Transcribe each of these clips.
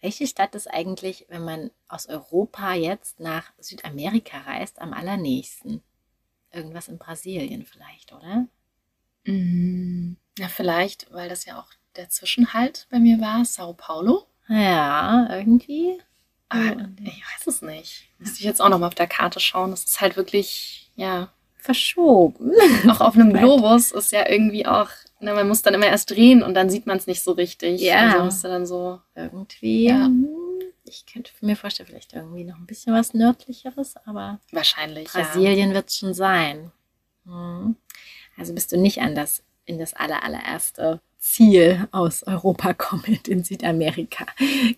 welche Stadt ist eigentlich, wenn man aus Europa jetzt nach Südamerika reist, am allernächsten? Irgendwas in Brasilien vielleicht, oder? Mm, Ja, vielleicht, weil das ja auch der Zwischenhalt bei mir war, Sao Paulo. Ja, irgendwie. Aber ich weiß es nicht. Müsste ich jetzt auch noch mal auf der Karte schauen. Das ist halt wirklich, ja, Verschoben. auch auf einem Globus ist ja irgendwie auch, ne, man muss dann immer erst drehen und dann sieht man es nicht so richtig. Ja. Also müsste dann so, Irgendwie. Ja. Ich könnte mir vorstellen, vielleicht irgendwie noch ein bisschen was nördlicheres, aber wahrscheinlich, ja. Brasilien wird es schon sein. Hm. Also bist du nicht an das, in das aller, allererste Ziel aus Europa kommend in Südamerika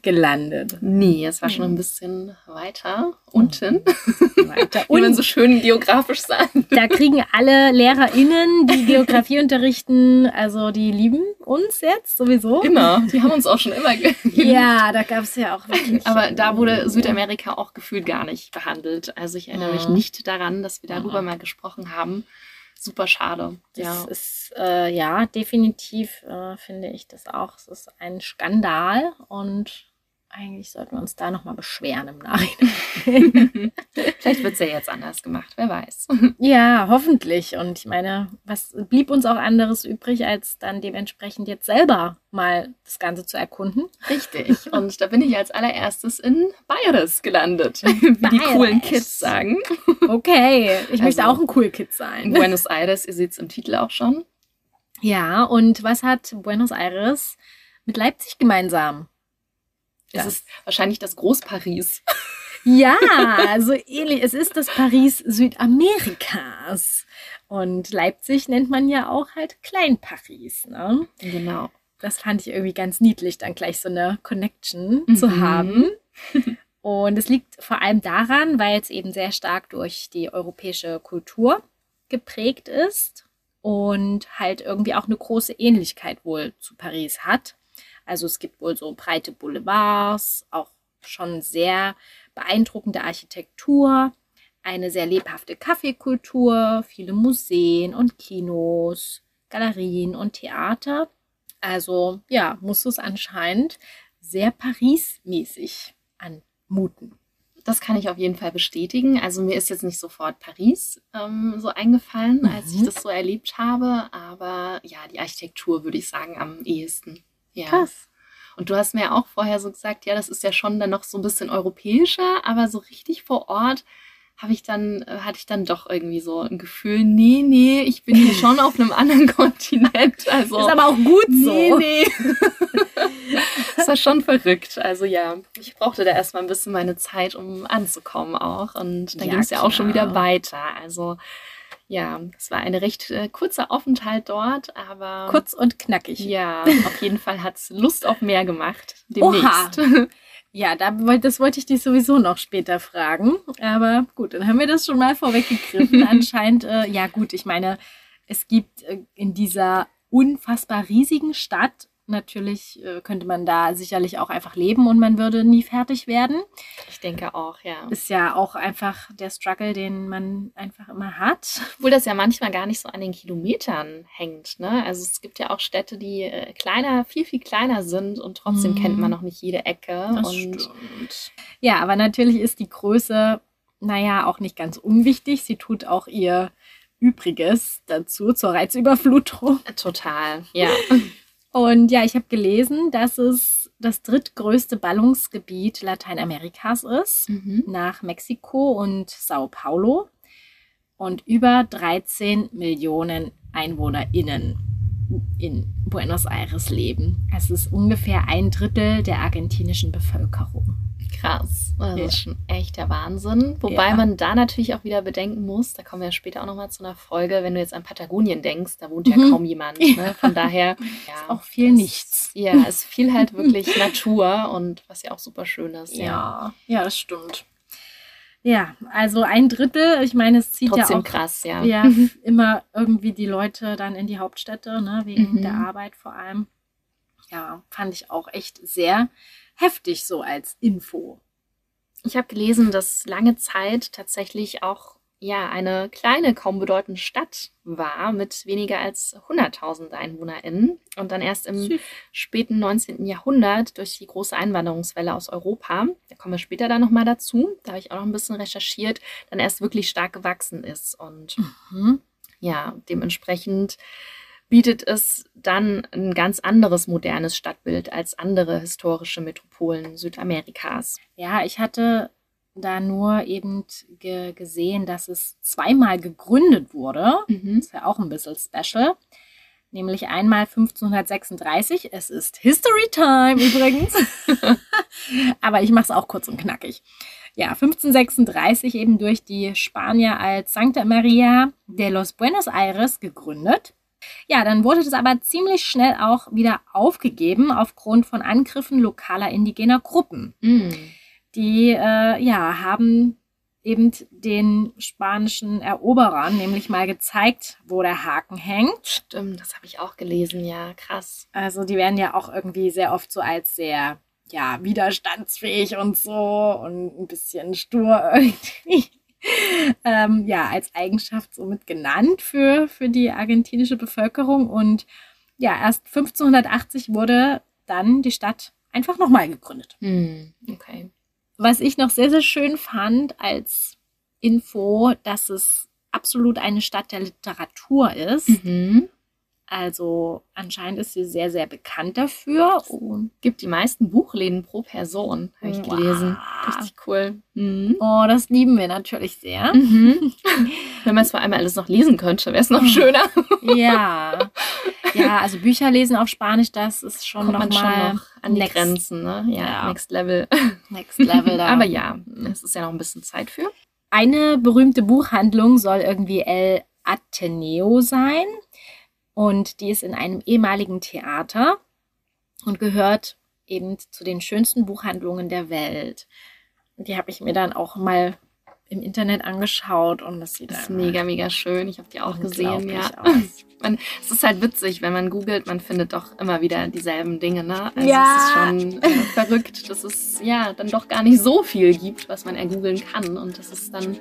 gelandet. Nee, es war schon Mhm. ein bisschen weiter unten, Weiter wie man unten. so schön geografisch sagt. Da kriegen alle LehrerInnen, die Geografie unterrichten, also die lieben uns jetzt sowieso. Immer. Die haben uns auch schon immer Ja, da gab es ja auch wirklich. Aber da wurde Südamerika auch gefühlt gar nicht behandelt. Also ich erinnere mich Mhm. nicht daran, dass wir darüber Mhm. mal gesprochen haben. Super schade. Das Ja. ist, äh, ja, definitiv äh, finde ich das auch. Es ist ein Skandal und eigentlich sollten wir uns da nochmal beschweren im Nachhinein. Vielleicht wird es ja jetzt anders gemacht, wer weiß. ja, hoffentlich. Und ich meine, was blieb uns auch anderes übrig, als dann dementsprechend jetzt selber mal das Ganze zu erkunden? Richtig. Und da bin ich als allererstes in Bayeres gelandet, wie die Bayeres. coolen Kids sagen. Okay, ich möchte Also- auch ein Cool Kid sein. Buenos Aires, ihr seht es im Titel auch schon. Ja, und was hat Buenos Aires mit Leipzig gemeinsam? Es Das- ist wahrscheinlich das Groß-Paris. Ja, so ähnlich. Es ist das Paris Südamerikas. Und Leipzig nennt man ja auch halt Klein-Paris. Ne? Genau. Das fand ich irgendwie ganz niedlich, dann gleich so eine Connection Mhm. zu haben. Und es liegt vor allem daran, weil es eben sehr stark durch die europäische Kultur geprägt ist und halt irgendwie auch eine große Ähnlichkeit wohl zu Paris hat. Also es gibt wohl so breite Boulevards, auch schon sehr beeindruckende Architektur, eine sehr lebhafte Kaffeekultur, viele Museen und Kinos, Galerien und Theater. Also ja, muss es anscheinend sehr Paris-mäßig anmuten. Das kann ich auf jeden Fall bestätigen. Also mir ist jetzt nicht sofort Paris ähm, so eingefallen, als ich Mhm. das so erlebt habe. Aber ja, die Architektur würde ich sagen am ehesten. Ja. Krass. Und du hast mir ja auch vorher so gesagt, ja, das ist ja schon dann noch so ein bisschen europäischer, aber so richtig vor Ort habe ich dann, äh, hatte ich dann doch irgendwie so ein Gefühl, nee, nee, ich bin hier schon auf einem anderen Kontinent. Also Ist aber auch gut so. nee, nee. das war schon verrückt. Also ja, ich brauchte da erstmal ein bisschen meine Zeit, um anzukommen auch. Und dann Ja, ging es ja auch schon wieder weiter. Also ja, es war ein recht äh, kurzer Aufenthalt dort, aber Kurz und knackig. ja, auf jeden Fall hat es Lust auf mehr gemacht. Demnächst. Ja, da, das wollte ich dich sowieso noch später fragen. Aber gut, dann haben wir das schon mal vorweggegriffen. Anscheinend, äh, ja gut, ich meine, es gibt äh, in dieser unfassbar riesigen Stadt, natürlich äh, könnte man da sicherlich auch einfach leben und man würde nie fertig werden. Ich denke auch, ja. Ist ja auch einfach der Struggle, den man einfach immer hat. Obwohl das ja manchmal gar nicht so an den Kilometern hängt. Ne? Also es gibt ja auch Städte, die äh, kleiner, viel, viel kleiner sind und trotzdem Mhm. kennt man noch nicht jede Ecke. und stimmt. Ja, aber natürlich ist die Größe, naja, auch nicht ganz unwichtig. Sie tut auch ihr Übriges dazu zur Reizüberflutung. total, ja. Und ja, ich habe gelesen, dass es das drittgrößte Ballungsgebiet Lateinamerikas ist, Mhm. nach Mexiko und Sao Paulo. Und über 13 Millionen EinwohnerInnen in Buenos Aires leben. Es ist ungefähr ein Drittel der argentinischen Bevölkerung. Krass. Das Ja. ist schon echt der Wahnsinn. Wobei Ja. man da natürlich auch wieder bedenken muss, da kommen wir später auch nochmal zu einer Folge, wenn du jetzt an Patagonien denkst, da wohnt ja Mhm. kaum jemand. Ne? Von daher ja, Auch viel nichts. Ja, es viel halt wirklich Natur und was ja auch super schön ist. Ja, ja, das stimmt. Ja, also ein Drittel, ich meine, es zieht Trotzdem ja auch krass, ja. ja, immer irgendwie die Leute dann in die Hauptstädte, ne, wegen Mhm. der Arbeit vor allem. Ja, fand ich auch echt sehr heftig so als Info. Ich habe gelesen, dass lange Zeit tatsächlich auch ja eine kleine, kaum bedeutende Stadt war mit weniger als 100.000 EinwohnerInnen und dann erst im Süß. späten 19. Jahrhundert durch die große Einwanderungswelle aus Europa, da kommen wir später dann nochmal dazu, da habe ich auch noch ein bisschen recherchiert, dann erst wirklich stark gewachsen ist und Mhm. ja, dementsprechend bietet es dann ein ganz anderes modernes Stadtbild als andere historische Metropolen Südamerikas. Ja, ich hatte da nur eben ge gesehen, dass es zweimal gegründet wurde. Mhm. Das wäre auch ein bisschen special. Nämlich einmal 1536. Es ist History Time übrigens. Aber ich mache es auch kurz und knackig. Ja, 1536 eben durch die Spanier als Santa Maria de los Buenos Aires gegründet. Ja, dann wurde das aber ziemlich schnell auch wieder aufgegeben aufgrund von Angriffen lokaler indigener Gruppen Mm. die äh, ja haben eben den spanischen Eroberern nämlich mal gezeigt, wo der Haken hängt. Stimmt, das habe ich auch gelesen, ja, krass. Also die werden ja auch irgendwie sehr oft so als sehr ja widerstandsfähig und so und ein bisschen stur irgendwie. ähm, ja, als Eigenschaft somit genannt für, für die argentinische Bevölkerung. Und ja, erst 1580 wurde dann die Stadt einfach nochmal gegründet. Hm, okay. Was ich noch sehr, sehr schön fand als Info, dass es absolut eine Stadt der Literatur ist. Mhm. Also anscheinend ist sie sehr, sehr bekannt dafür. Und Gibt die meisten Buchläden pro Person, habe ich Wow. gelesen. Richtig cool. Mhm. oh, das lieben wir natürlich sehr. Mhm. Wenn man es vor allem alles noch lesen könnte, wäre es noch schöner. Ja. Ja, also Bücher lesen auf Spanisch, das ist schon Kommt man nochmal schon noch an die next, Grenzen, ne? Ja, Ja. next level. next level da. Aber ja, es ist ja noch ein bisschen Zeit für. Eine berühmte Buchhandlung soll irgendwie El Ateneo sein. Und die ist in einem ehemaligen Theater und gehört eben zu den schönsten Buchhandlungen der Welt. Und die habe ich mir dann auch mal im Internet angeschaut und das sieht Das ist mega, mega schön. Ich habe die auch gesehen, ja. Man, es ist halt witzig, wenn man googelt, man findet doch immer wieder dieselben Dinge, ne? Also Ja. es ist schon äh, verrückt, dass es ja dann doch gar nicht so viel gibt, was man ergoogeln kann und dass es dann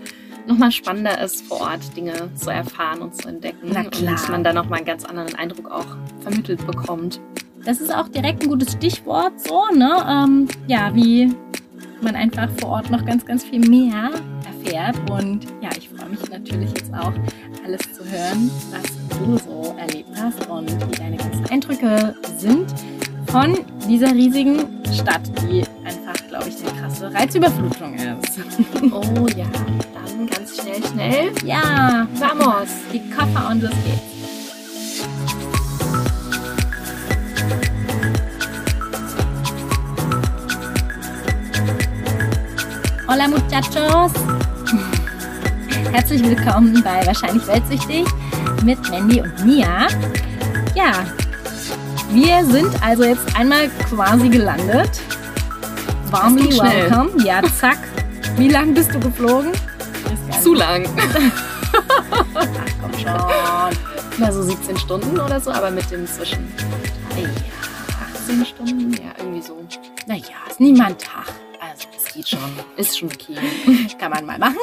nochmal spannender ist, vor Ort Dinge zu erfahren und zu entdecken. Na klar. Und man dann nochmal einen ganz anderen Eindruck auch vermittelt bekommt. Das ist auch direkt ein gutes Stichwort, so, ne? Ähm, ja, wie man einfach vor Ort noch ganz, ganz viel mehr erfährt. Und ja, ich freue mich natürlich jetzt auch, alles zu hören, was du so erlebt hast und wie deine ganzen Eindrücke sind von dieser riesigen Stadt, die einfach, glaube ich, eine krasse Reizüberflutung ist. Oh ja, dann ganz schnell, schnell. ja, Vamos! die Koffer und los geht's. Hola muchachos! Herzlich willkommen bei Wahrscheinlich Weltsüchtig mit Mandy und Mia. Ja, wir sind also jetzt einmal quasi gelandet. Warmly welcome. Ja, zack. Wie lang bist du geflogen? Zu lang. Ach, komm schon. Na, so 17 Stunden oder so, aber mit dem zwischen Ja, 18 Stunden, ja, irgendwie so. naja, ist nie mal ein Tag. Also, es geht schon. Ist schon okay. Kann man mal machen.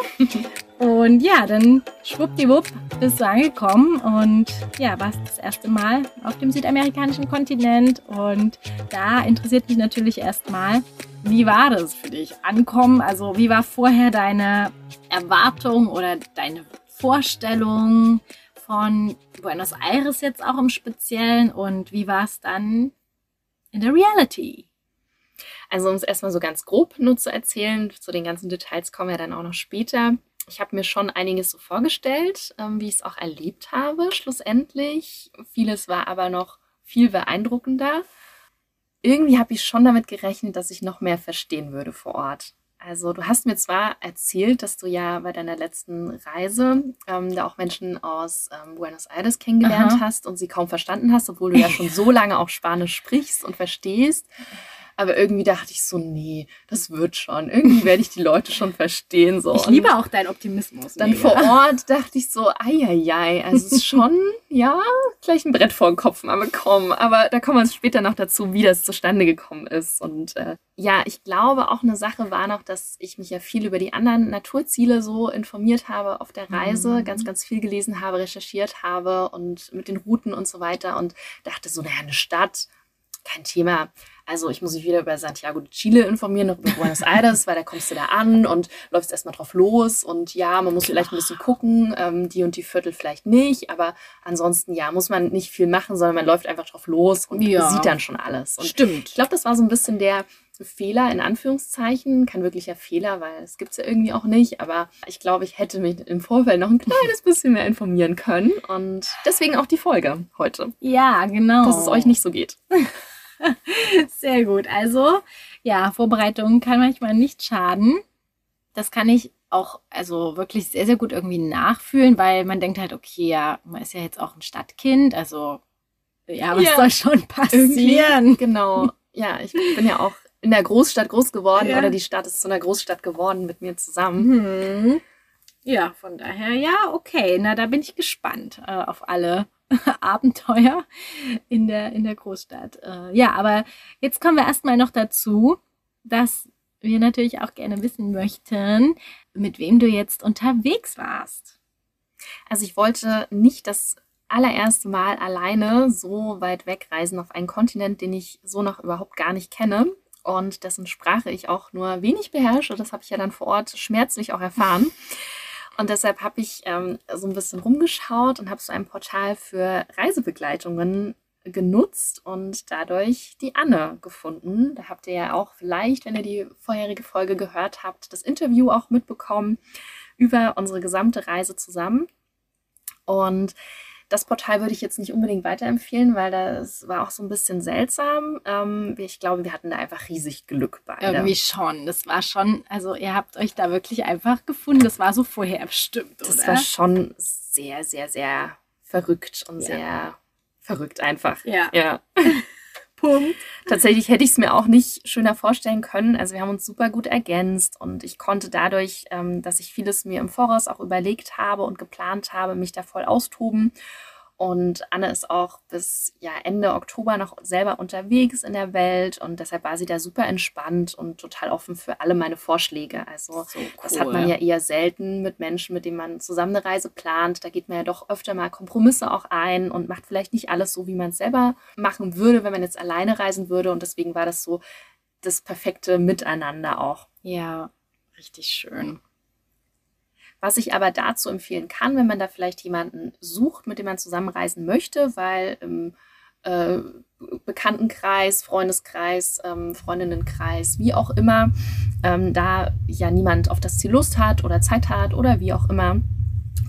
Und ja, dann schwuppdiwupp bist du angekommen und ja, warst das erste Mal auf dem südamerikanischen Kontinent. Und da interessiert mich natürlich erstmal, wie war das für dich? Ankommen, also wie war vorher deine Erwartung oder deine Vorstellung von Buenos Aires jetzt auch im Speziellen und wie war es dann in der Reality? Also um es erstmal so ganz grob nur zu erzählen, zu den ganzen Details kommen wir dann auch noch später. Ich habe mir schon einiges so vorgestellt, ähm, wie ich es auch erlebt habe, schlussendlich. Vieles war aber noch viel beeindruckender. Irgendwie habe ich schon damit gerechnet, dass ich noch mehr verstehen würde vor Ort. Also du hast mir zwar erzählt, dass du ja bei deiner letzten Reise ähm, da auch Menschen aus ähm, Buenos Aires kennengelernt Aha. hast und sie kaum verstanden hast, obwohl du ja schon so lange auch Spanisch sprichst und verstehst. Aber irgendwie dachte ich so, nee, das wird schon. Irgendwie werde ich die Leute schon verstehen. So. Ich liebe auch deinen Optimismus. Dann mega. vor Ort dachte ich so, ei, also es ist schon, ja, gleich ein Brett vor den Kopf, aber komm. Aber da kommen wir später noch dazu, wie das zustande gekommen ist. Und äh, ja, ich glaube, auch eine Sache war noch, dass ich mich ja viel über die anderen Naturziele so informiert habe auf der Reise, mhm. ganz, ganz viel gelesen habe, recherchiert habe und mit den Routen und so weiter und dachte so, naja, eine Stadt, kein Thema. Also ich muss mich wieder über Santiago de Chile informieren, noch über Buenos Aires, weil da kommst du da an und läufst erstmal drauf los. Und ja, man muss vielleicht ein bisschen gucken, ähm, die und die Viertel vielleicht nicht, aber ansonsten ja, muss man nicht viel machen, sondern man läuft einfach drauf los und ja. sieht dann schon alles. Und Stimmt. Ich glaube, das war so ein bisschen der Fehler in Anführungszeichen, kein wirklicher Fehler, weil es gibt es ja irgendwie auch nicht, aber ich glaube, ich hätte mich im Vorfeld noch ein kleines bisschen mehr informieren können und deswegen auch die Folge heute. Ja, genau. Dass es euch nicht so geht. Sehr gut. Also, ja, Vorbereitung kann manchmal nicht schaden. Das kann ich auch, also wirklich sehr, sehr gut irgendwie nachfühlen, weil man denkt halt, okay, ja, man ist ja jetzt auch ein Stadtkind, also ja, was ja, soll schon passieren? Genau. Ja, ich bin ja auch in der Großstadt groß geworden ja. oder die Stadt ist zu einer Großstadt geworden mit mir zusammen. Mhm. Ja, von daher, ja, okay. Na, da bin ich gespannt äh, auf alle Abenteuer in der, in der Großstadt. Äh, ja, aber jetzt kommen wir erstmal noch dazu, dass wir natürlich auch gerne wissen möchten, mit wem du jetzt unterwegs warst. Also ich wollte nicht das allererste Mal alleine so weit wegreisen auf einen Kontinent, den ich so noch überhaupt gar nicht kenne und dessen Sprache ich auch nur wenig beherrsche. Das habe ich ja dann vor Ort schmerzlich auch erfahren. Und deshalb habe ich ähm, so ein bisschen rumgeschaut und habe so ein Portal für Reisebegleitungen genutzt und dadurch die Anne gefunden. Da habt ihr ja auch vielleicht, wenn ihr die vorherige Folge gehört habt, das Interview auch mitbekommen über unsere gesamte Reise zusammen. Und das Portal würde ich jetzt nicht unbedingt weiterempfehlen, weil das war auch so ein bisschen seltsam. Ähm, ich glaube, wir hatten da einfach riesig Glück bei. Irgendwie schon. Das war schon, also ihr habt euch da wirklich einfach gefunden. Das war so vorher bestimmt, oder? Das war schon sehr, sehr, sehr verrückt und ja. sehr verrückt einfach. Ja. Ja. Punkt. Tatsächlich hätte ich es mir auch nicht schöner vorstellen können. Also wir haben uns super gut ergänzt und ich konnte dadurch, ähm, dass ich vieles mir im Voraus auch überlegt habe und geplant habe, mich da voll austoben und Anne ist auch bis ja, Ende Oktober noch selber unterwegs in der Welt und deshalb war sie da super entspannt und total offen für alle meine Vorschläge. Also so cool. das hat man ja eher selten mit Menschen, mit denen man zusammen eine Reise plant. Da geht man ja doch öfter mal Kompromisse auch ein und macht vielleicht nicht alles so, wie man es selber machen würde, wenn man jetzt alleine reisen würde. Und deswegen war das so das perfekte Miteinander auch. Ja, richtig schön. Was ich aber dazu empfehlen kann, wenn man da vielleicht jemanden sucht, mit dem man zusammenreisen möchte, weil im äh, Bekanntenkreis, Freundeskreis, ähm, Freundinnenkreis, wie auch immer, ähm, da ja niemand auf das Ziel Lust hat oder Zeit hat oder wie auch immer,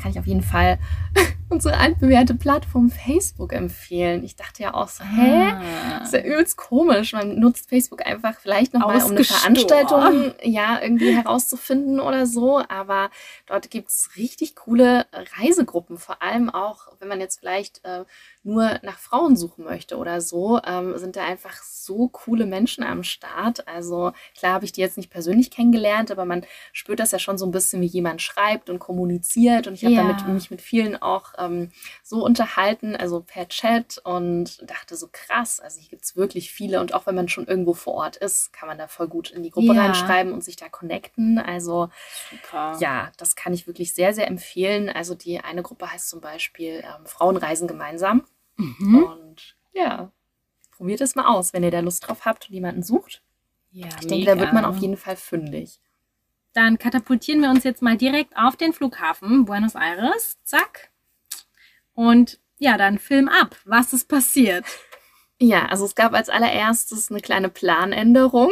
kann ich auf jeden Fall unsere altbewährte Plattform Facebook empfehlen. Ich dachte ja auch so, hä? Ah. ist ja übelst komisch. Man nutzt Facebook einfach vielleicht nochmal, um eine Veranstaltung ja irgendwie herauszufinden oder so. Aber dort gibt es richtig coole Reisegruppen, vor allem auch, wenn man jetzt vielleicht äh, nur nach Frauen suchen möchte oder so, ähm, sind da einfach so coole Menschen am Start. Also klar habe ich die jetzt nicht persönlich kennengelernt, aber man spürt das ja schon so ein bisschen, wie jemand schreibt und kommuniziert. Und ich habe ja. damit mich mit vielen auch ähm, so unterhalten, also per Chat und dachte so krass, also hier gibt es wirklich viele. Und auch wenn man schon irgendwo vor Ort ist, kann man da voll gut in die Gruppe ja. reinschreiben und sich da connecten. Also Super. ja, das kann ich wirklich sehr, sehr empfehlen. Also die eine Gruppe heißt zum Beispiel ähm, Frauenreisen gemeinsam. Mhm. Und ja, probiert es mal aus, wenn ihr da Lust drauf habt und jemanden sucht. Ja, ich denke, da wird man auf jeden Fall fündig. Dann katapultieren wir uns jetzt mal direkt auf den Flughafen Buenos Aires. Zack. Und ja, dann Film ab. Was ist passiert? Ja, also es gab als allererstes eine kleine Planänderung.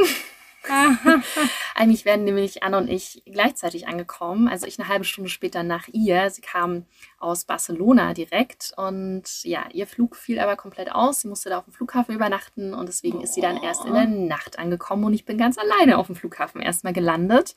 Eigentlich werden nämlich Anne und ich gleichzeitig angekommen. Also ich eine halbe Stunde später nach ihr. Sie kam aus Barcelona direkt und ja, ihr Flug fiel aber komplett aus. Sie musste da auf dem Flughafen übernachten und deswegen oh. ist sie dann erst in der Nacht angekommen und ich bin ganz alleine auf dem Flughafen erstmal gelandet.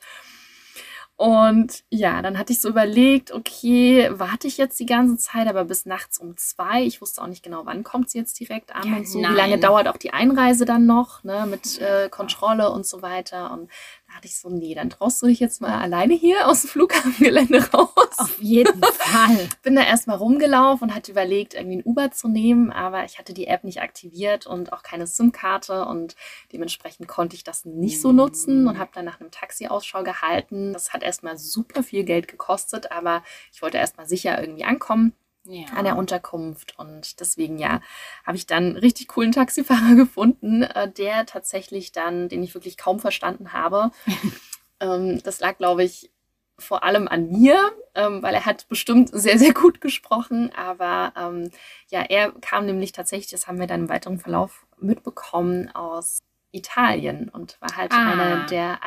Und ja, dann hatte ich so überlegt, okay, warte ich jetzt die ganze Zeit, aber bis nachts um zwei. Ich wusste auch nicht genau, wann kommt sie jetzt direkt an Ja, und so. nein. Wie lange dauert auch die Einreise dann noch, ne, mit äh, Kontrolle und so weiter. Und dachte ich so, nee, dann traust du dich jetzt mal alleine hier aus dem Flughafengelände raus. Auf jeden Fall. Bin da erstmal rumgelaufen und hatte überlegt, irgendwie ein Uber zu nehmen, aber ich hatte die App nicht aktiviert und auch keine SIM-Karte und dementsprechend konnte ich das nicht so nutzen und habe dann nach einem Taxi Ausschau gehalten. Das hat erstmal super viel Geld gekostet, aber ich wollte erstmal sicher irgendwie ankommen Ja. an der Unterkunft und deswegen ja, habe ich dann einen richtig coolen Taxifahrer gefunden, äh, der tatsächlich dann, den ich wirklich kaum verstanden habe. ähm, das lag, glaube ich, vor allem an mir, ähm, weil er hat bestimmt sehr, sehr gut gesprochen, aber ähm, ja, er kam nämlich tatsächlich, das haben wir dann im weiteren Verlauf mitbekommen, aus Italien und war halt Ah. einer der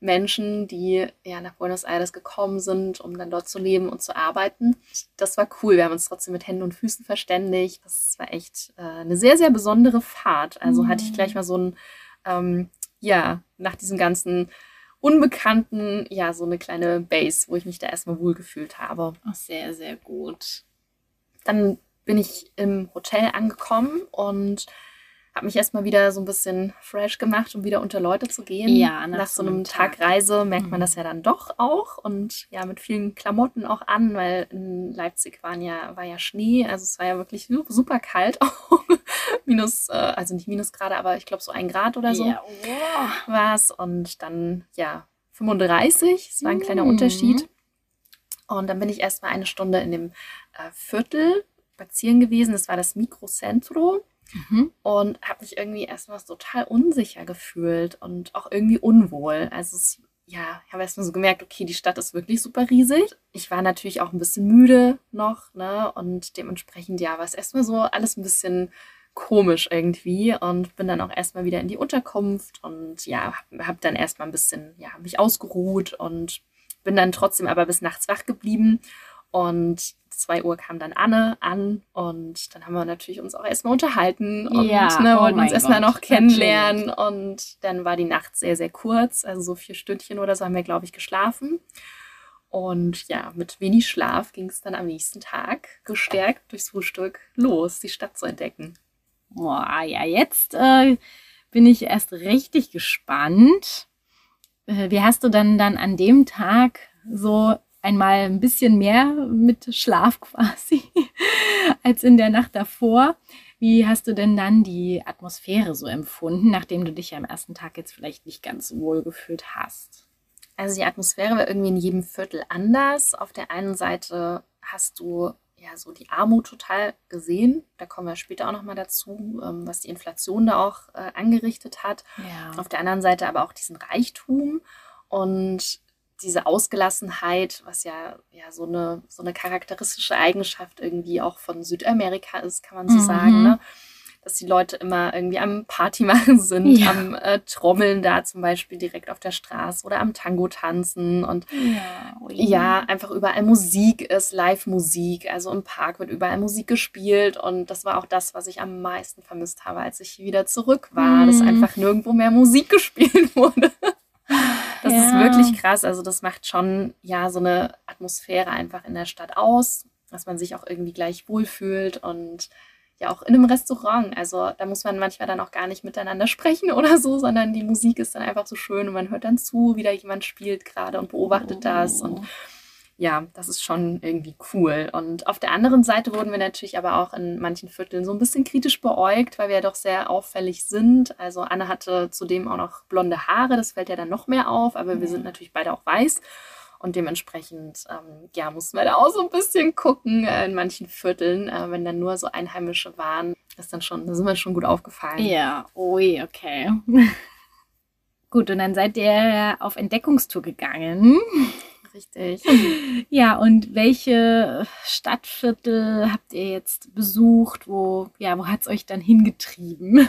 Einwandermenschen, die ja nach Buenos Aires gekommen sind, um dann dort zu leben und zu arbeiten. Das war cool. Wir haben uns trotzdem mit Händen und Füßen verständigt. Das war echt äh, eine sehr, sehr besondere Fahrt. Also hatte ich gleich mal so ein, ähm, ja, nach diesem ganzen Unbekannten, ja, so eine kleine Base, wo ich mich da erstmal wohlgefühlt habe. Oh, sehr, sehr gut. Dann bin ich im Hotel angekommen und habe mich erstmal wieder so ein bisschen fresh gemacht, um wieder unter Leute zu gehen. Ja, nach, so einem Tag, Reise merkt man Mhm. das ja dann doch auch und ja, mit vielen Klamotten auch an, weil in Leipzig waren ja, war ja Schnee, also es war ja wirklich su- super kalt auch. minus, äh, also nicht Minusgrade, aber ich glaube so ein Grad oder so Ja, oh. war es und dann ja 35, es war ein kleiner Mhm. Unterschied. Und dann bin ich erstmal eine Stunde in dem äh, Viertel spazieren gewesen, das war das Microcentro Mhm. und habe mich irgendwie erstmal total unsicher gefühlt und auch irgendwie unwohl. Also es, ja, ich habe erstmal so gemerkt, okay, die Stadt ist wirklich super riesig. Ich war natürlich auch ein bisschen müde noch, ne? Und dementsprechend, ja, war es erstmal so alles ein bisschen komisch irgendwie und bin dann auch erstmal wieder in die Unterkunft und ja, habe hab dann erstmal ein bisschen, ja, mich ausgeruht und bin dann trotzdem aber bis nachts wach geblieben und 2 Uhr kam dann Anne an und dann haben wir natürlich uns auch erstmal unterhalten und Ja, ne, oh wollten uns mein erstmal noch kennenlernen und dann war die Nacht sehr, sehr kurz, also so vier Stündchen oder so haben wir, glaube ich, geschlafen. Und ja, mit wenig Schlaf ging es dann am nächsten Tag gestärkt durchs Frühstück los, die Stadt zu entdecken. Boah, ja, jetzt äh, bin ich erst richtig gespannt. Äh, wie hast du dann dann an dem Tag so einmal ein bisschen mehr mit Schlaf quasi als in der Nacht davor? Wie hast du denn dann die Atmosphäre so empfunden, nachdem du dich ja am ersten Tag jetzt vielleicht nicht ganz so wohl gefühlt hast? Also die Atmosphäre war irgendwie in jedem Viertel anders. Auf der einen Seite hast du ja so die Armut total gesehen. Da kommen wir später auch nochmal dazu, ähm, was die Inflation da auch äh, angerichtet hat. Ja. Auf der anderen Seite aber auch diesen Reichtum und diese Ausgelassenheit, was ja, ja so, eine, so eine charakteristische Eigenschaft irgendwie auch von Südamerika ist, kann man so Mhm. sagen, ne? dass die Leute immer irgendwie am Party machen sind, Ja. am äh, Trommeln da zum Beispiel direkt auf der Straße oder am Tango tanzen und Ja, ja, einfach überall Musik ist, Live-Musik. Also im Park wird überall Musik gespielt und das war auch das, was ich am meisten vermisst habe, als ich wieder zurück war, dass Mhm. einfach nirgendwo mehr Musik gespielt wurde. Das ist Ja. wirklich krass. Also das macht schon ja so eine Atmosphäre einfach in der Stadt aus, dass man sich auch irgendwie gleich wohlfühlt und ja auch in einem Restaurant. Also da muss man manchmal dann auch gar nicht miteinander sprechen oder so, sondern die Musik ist dann einfach so schön und man hört dann zu, wie da jemand spielt gerade und beobachtet das und ja, das ist schon irgendwie cool. Und auf der anderen Seite wurden wir natürlich aber auch in manchen Vierteln so ein bisschen kritisch beäugt, weil wir ja doch sehr auffällig sind. Also Anne hatte zudem auch noch blonde Haare, das fällt ja dann noch mehr auf, aber wir Ja. sind natürlich beide auch weiß. Und dementsprechend, ähm, ja, mussten wir da auch so ein bisschen gucken äh, in manchen Vierteln, äh, wenn dann nur so Einheimische waren. Das ist dann schon, da sind wir schon gut aufgefallen. Ja, ui, okay. Gut, und dann seid ihr auf Entdeckungstour gegangen. Richtig. Ja, und welche Stadtviertel habt ihr jetzt besucht? Wo, ja, wo hat's euch dann hingetrieben?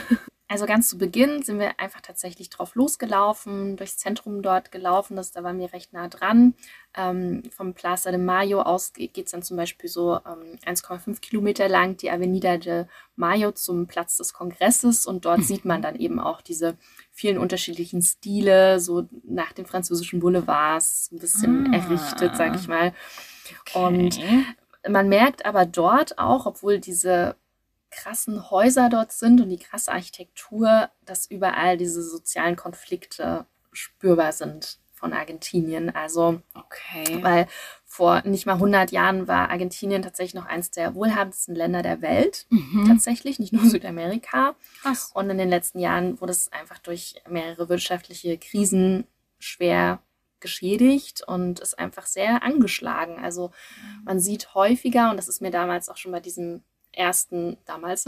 Also ganz zu Beginn sind wir einfach tatsächlich drauf losgelaufen, durchs Zentrum dort gelaufen, das, da waren wir recht nah dran. Ähm, vom Plaza de Mayo aus geht es dann zum Beispiel so ähm, 1,5 Kilometer lang die Avenida de Mayo zum Platz des Kongresses und dort sieht man dann eben auch diese vielen unterschiedlichen Stile, so nach den französischen Boulevards, ein bisschen ah. errichtet, sag ich mal. Okay. Und man merkt aber dort auch, obwohl diese krassen Häuser dort sind und die krasse Architektur, dass überall diese sozialen Konflikte spürbar sind von Argentinien. Also, okay. weil vor nicht mal 100 Jahren war Argentinien tatsächlich noch eines der wohlhabendsten Länder der Welt. Mhm. Tatsächlich, nicht nur Südamerika. Krass. Und in den letzten Jahren wurde es einfach durch mehrere wirtschaftliche Krisen schwer geschädigt und ist einfach sehr angeschlagen. Also mhm. man sieht häufiger, und das ist mir damals auch schon bei diesem ersten, damals,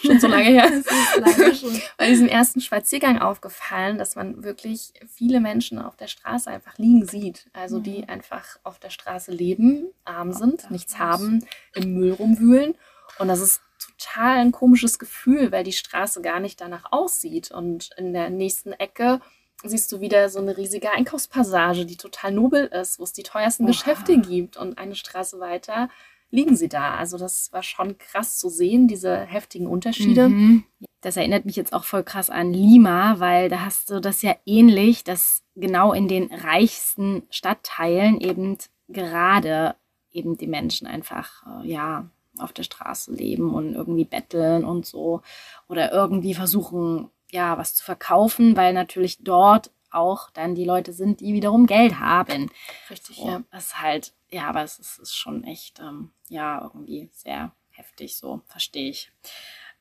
schon so lange her, schon. bei diesem ersten Spaziergang aufgefallen, dass man wirklich viele Menschen auf der Straße einfach liegen sieht. Also mhm. die einfach auf der Straße leben, arm sind, nichts haben, im Müll rumwühlen. Und das ist total ein komisches Gefühl, weil die Straße gar nicht danach aussieht. Und in der nächsten Ecke siehst du wieder so eine riesige Einkaufspassage, die total nobel ist, wo es die teuersten Oha. Geschäfte gibt. Und eine Straße weiter liegen sie da. Also das war schon krass zu sehen, diese heftigen Unterschiede. Mhm. Das erinnert mich jetzt auch voll krass an Lima, weil da hast du das ja ähnlich, dass genau in den reichsten Stadtteilen eben gerade eben die Menschen einfach, äh, ja, auf der Straße leben und irgendwie betteln und so oder irgendwie versuchen, ja, was zu verkaufen, weil natürlich dort auch dann die Leute sind, die wiederum Geld haben. Richtig, so, ja. Das ist halt, ja, aber es ist, ist schon echt, ähm, ja, irgendwie sehr heftig, so verstehe ich.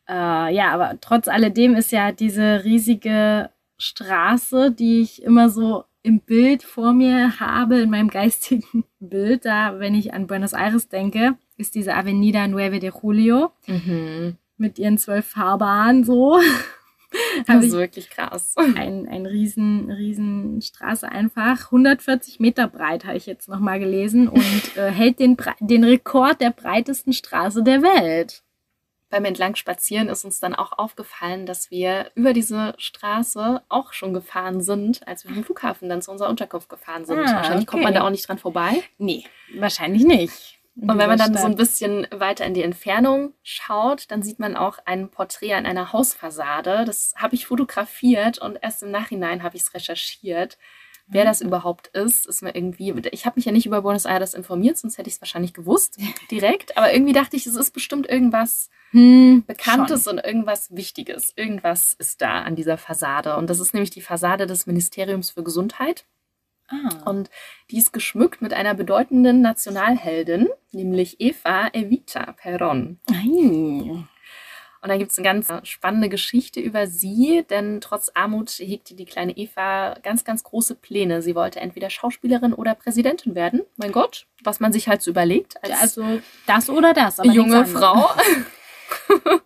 Äh, ja, aber trotz alledem ist ja diese riesige Straße, die ich immer so im Bild vor mir habe, in meinem geistigen Bild, da, wenn ich an Buenos Aires denke, ist diese Avenida Nueve de Julio mhm. mit ihren zwölf Fahrbahnen so. Das ist wirklich krass. Ein, ein riesen, riesen Straße einfach. 140 Meter breit habe ich jetzt nochmal gelesen und äh, hält den, den Rekord der breitesten Straße der Welt. Beim Entlangspazieren ist uns dann auch aufgefallen, dass wir über diese Straße auch schon gefahren sind, als wir vom Flughafen dann zu unserer Unterkunft gefahren sind. Ah, wahrscheinlich okay. kommt man da auch nicht dran vorbei. Nee, wahrscheinlich nicht. Und wenn man dann so ein bisschen weiter in die Entfernung schaut, dann sieht man auch ein Porträt an einer Hausfassade. Das habe ich fotografiert und erst im Nachhinein habe ich es recherchiert. Wer das mhm. überhaupt ist, ist mir irgendwie. Ich habe mich ja nicht über Buenos Aires informiert, sonst hätte ich es wahrscheinlich gewusst direkt. Aber irgendwie dachte ich, es ist bestimmt irgendwas hm, Bekanntes schon. und irgendwas Wichtiges. Irgendwas ist da an dieser Fassade. Und das ist nämlich die Fassade des Ministeriums für Gesundheit. Ah. Und die ist geschmückt mit einer bedeutenden Nationalheldin, nämlich Eva Evita Perón. Ei. Und dann gibt es eine ganz spannende Geschichte über sie, denn trotz Armut hegte die kleine Eva ganz, ganz große Pläne. Sie wollte entweder Schauspielerin oder Präsidentin werden. Mein Gott, was man sich halt so überlegt. Als also das oder das, aber junge Frau.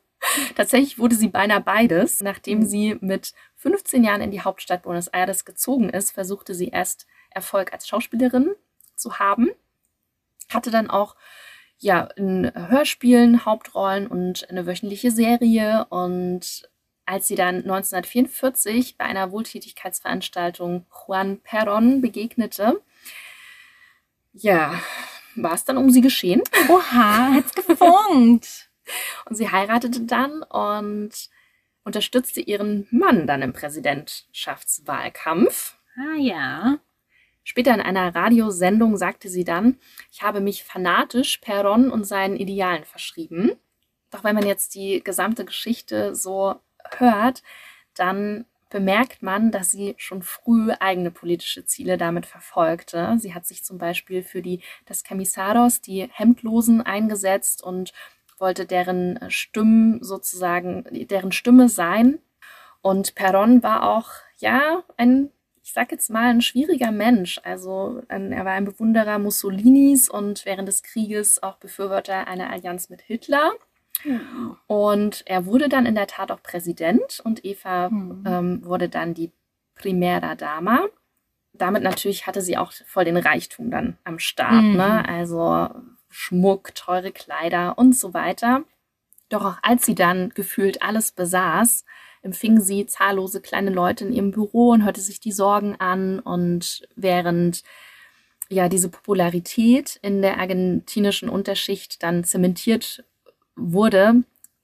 Tatsächlich wurde sie beinahe beides. Nachdem mhm. sie mit 15 Jahren in die Hauptstadt Buenos Aires gezogen ist, versuchte sie erst Erfolg als Schauspielerin zu haben. Hatte dann auch ja in Hörspielen Hauptrollen und eine wöchentliche Serie und als sie dann 1944 bei einer Wohltätigkeitsveranstaltung Juan Perón begegnete, ja, war es dann um sie geschehen. Oha, hat's gefunkt. und sie heiratete dann und unterstützte ihren Mann dann im Präsidentschaftswahlkampf. Ah ja. Später in einer Radiosendung sagte sie dann, ich habe mich fanatisch Perron und seinen Idealen verschrieben. Doch wenn man jetzt die gesamte Geschichte so hört, dann bemerkt man, dass sie schon früh eigene politische Ziele damit verfolgte. Sie hat sich zum Beispiel für die das Camisaros, die Hemdlosen, eingesetzt und wollte deren Stimmen sozusagen, deren Stimme sein. Und Perron war auch, ja, ein ich sag jetzt mal, ein schwieriger Mensch. Also ein, er war ein Bewunderer Mussolinis und während des Krieges auch Befürworter einer Allianz mit Hitler. Mhm. Und er wurde dann in der Tat auch Präsident und Eva mhm. ähm, wurde dann die Primera Dama. Damit natürlich hatte sie auch voll den Reichtum dann am Start. Mhm. Ne? Also Schmuck, teure Kleider und so weiter. Doch auch als sie dann gefühlt alles besaß, empfing sie zahllose kleine Leute in ihrem Büro und hörte sich die Sorgen an. Und während ja diese Popularität in der argentinischen Unterschicht dann zementiert wurde,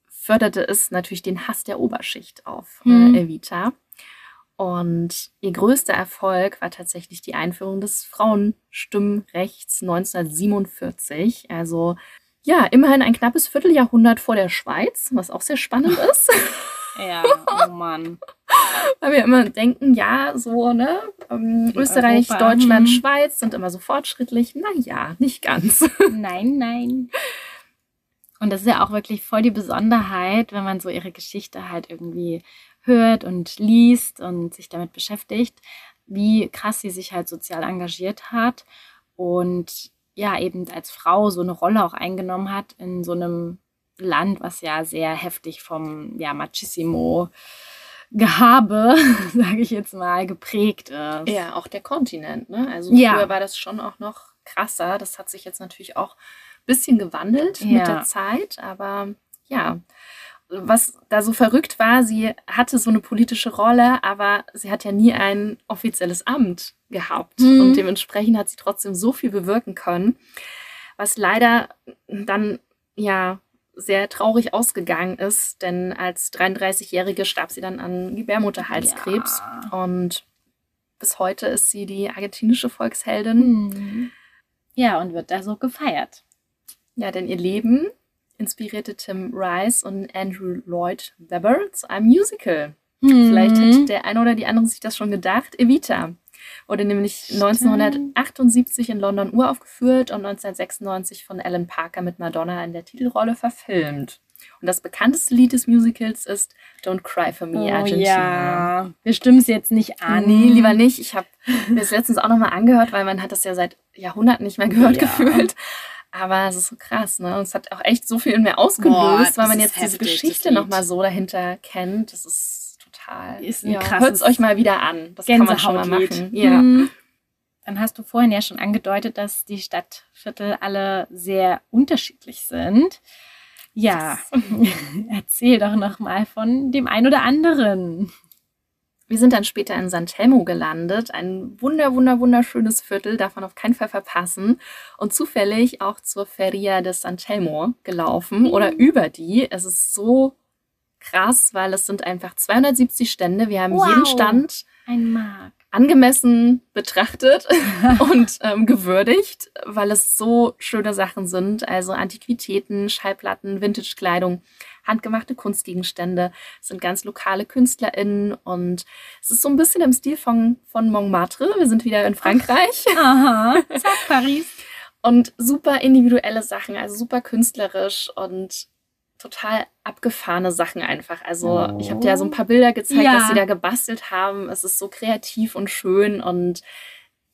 förderte es natürlich den Hass der Oberschicht auf Hm. äh, Evita. Und ihr größter Erfolg war tatsächlich die Einführung des Frauenstimmrechts 1947. Also ja, immerhin ein knappes Vierteljahrhundert vor der Schweiz, was auch sehr spannend ist, Ja, oh Mann. weil wir immer denken, ja, so, ne, ähm, Österreich, Europa, Deutschland, hm. Schweiz sind immer so fortschrittlich. Naja, nicht ganz. Nein, nein. Und das ist ja auch wirklich voll die Besonderheit, wenn man so ihre Geschichte halt irgendwie hört und liest und sich damit beschäftigt, wie krass sie sich halt sozial engagiert hat und ja, eben als Frau so eine Rolle auch eingenommen hat in so einem Land, was ja sehr heftig vom ja, Machismo Gehabe, sage ich jetzt mal, geprägt ist. Ja, auch der Kontinent, ne? Also Ja. früher war das schon auch noch krasser. Das hat sich jetzt natürlich auch ein bisschen gewandelt Ja. mit der Zeit, aber ja. Was da so verrückt war, sie hatte so eine politische Rolle, aber sie hat ja nie ein offizielles Amt gehabt. Mhm. Und dementsprechend hat sie trotzdem so viel bewirken können, was leider dann ja sehr traurig ausgegangen ist, denn als 33-Jährige starb sie dann an Gebärmutterhalskrebs. Ja. Und bis heute ist sie die argentinische Volksheldin. Mhm. Ja, und wird da so gefeiert. Ja, denn ihr Leben inspirierte Tim Rice und Andrew Lloyd Webber zu einem Musical. Vielleicht Mhm. hat der eine oder die andere sich das schon gedacht. Evita wurde nämlich Stimmt. 1978 in London uraufgeführt und 1996 von Alan Parker mit Madonna in der Titelrolle verfilmt. Und das bekannteste Lied des Musicals ist Don't Cry for Me, Oh Argentina. ja, wir stimmen es jetzt nicht an. Nee, lieber nicht. Ich habe mir das letztens auch nochmal angehört, weil man hat das ja seit Jahrhunderten nicht mehr gehört Ja. gefühlt. Aber es ist so krass, ne? Und es hat auch echt so viel in mir ausgelöst, Boah, weil man jetzt diese heftig, das Geschichte nochmal so dahinter kennt. Das ist total. Ist ein ja, krasses Hört es euch mal wieder an. Das kann man schon mal machen. Ja. Mhm. Dann hast du vorhin ja schon angedeutet, dass die Stadtviertel alle sehr unterschiedlich sind. Ja, erzähl doch noch mal von dem ein oder anderen. Wir sind dann später in San Telmo gelandet. Ein wunder, wunder, wunderschönes Viertel, darf man auf keinen Fall verpassen. Und zufällig auch zur Feria de San Telmo gelaufen Mhm. oder über die. Es ist so krass, weil es sind einfach 270 Stände. Wir haben Wow. jeden Stand angemessen betrachtet und ähm, gewürdigt, weil es so schöne Sachen sind. Also Antiquitäten, Schallplatten, Vintage-Kleidung, handgemachte Kunstgegenstände. Es sind ganz lokale KünstlerInnen und es ist so ein bisschen im Stil von, von Montmartre. Wir sind wieder in Frankreich. Aha, sag Paris. Und super individuelle Sachen, also super künstlerisch und total abgefahrene Sachen einfach. Also ich habe dir ja so ein paar Bilder gezeigt, Ja. was sie da gebastelt haben. Es ist so kreativ und schön und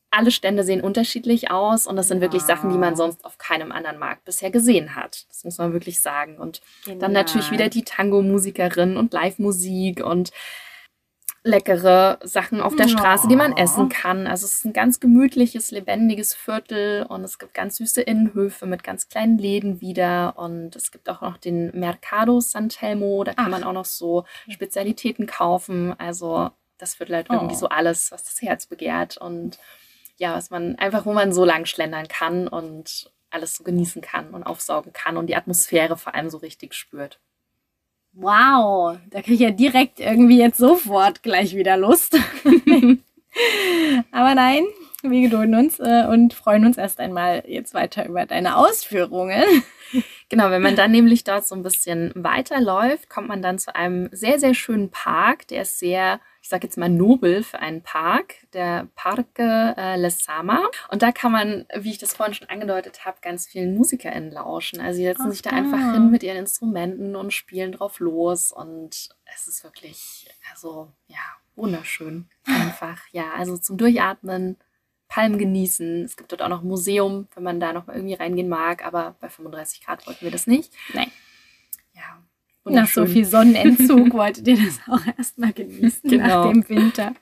alle Stände sehen unterschiedlich aus und das sind wirklich Sachen, die man sonst auf keinem anderen Markt bisher gesehen hat. Das muss man wirklich sagen. Und dann Genial. natürlich wieder die Tango-Musikerin und Live-Musik und leckere Sachen auf der. Straße, die man essen kann. Also es ist ein ganz gemütliches, lebendiges Viertel und es gibt ganz süße Innenhöfe mit ganz kleinen Läden wieder und es gibt auch noch den Mercado San Telmo, da kann Ach. man auch noch so Spezialitäten kaufen. Also das Viertel hat irgendwie Oh. so alles, was das Herz begehrt und ja, was man einfach, wo man so lang schlendern kann und alles so genießen kann und aufsaugen kann und die Atmosphäre vor allem so richtig spürt. Wow, da kriege ich ja direkt irgendwie jetzt sofort gleich wieder Lust. Aber nein, wir gedulden uns äh, und freuen uns erst einmal jetzt weiter über deine Ausführungen. Genau, wenn man dann nämlich dort so ein bisschen weiterläuft, kommt man dann zu einem sehr, sehr schönen Park. Der ist sehr, ich sage jetzt mal nobel für einen Park, der Parque äh, Les Sama. Und da kann man, wie ich das vorhin schon angedeutet habe, ganz vielen MusikerInnen lauschen. Also die setzen Ach sich da da. einfach hin mit ihren Instrumenten und spielen drauf los. Und es ist wirklich, also ja, wunderschön. Einfach, ja, also zum Durchatmen. Palmen genießen. Es gibt dort auch noch ein Museum, wenn man da noch mal irgendwie reingehen mag, aber bei 35 Grad wollten wir das nicht. Nein. Ja. Nach so viel Sonnenentzug wolltet ihr das auch erstmal genießen Genau. nach dem Winter.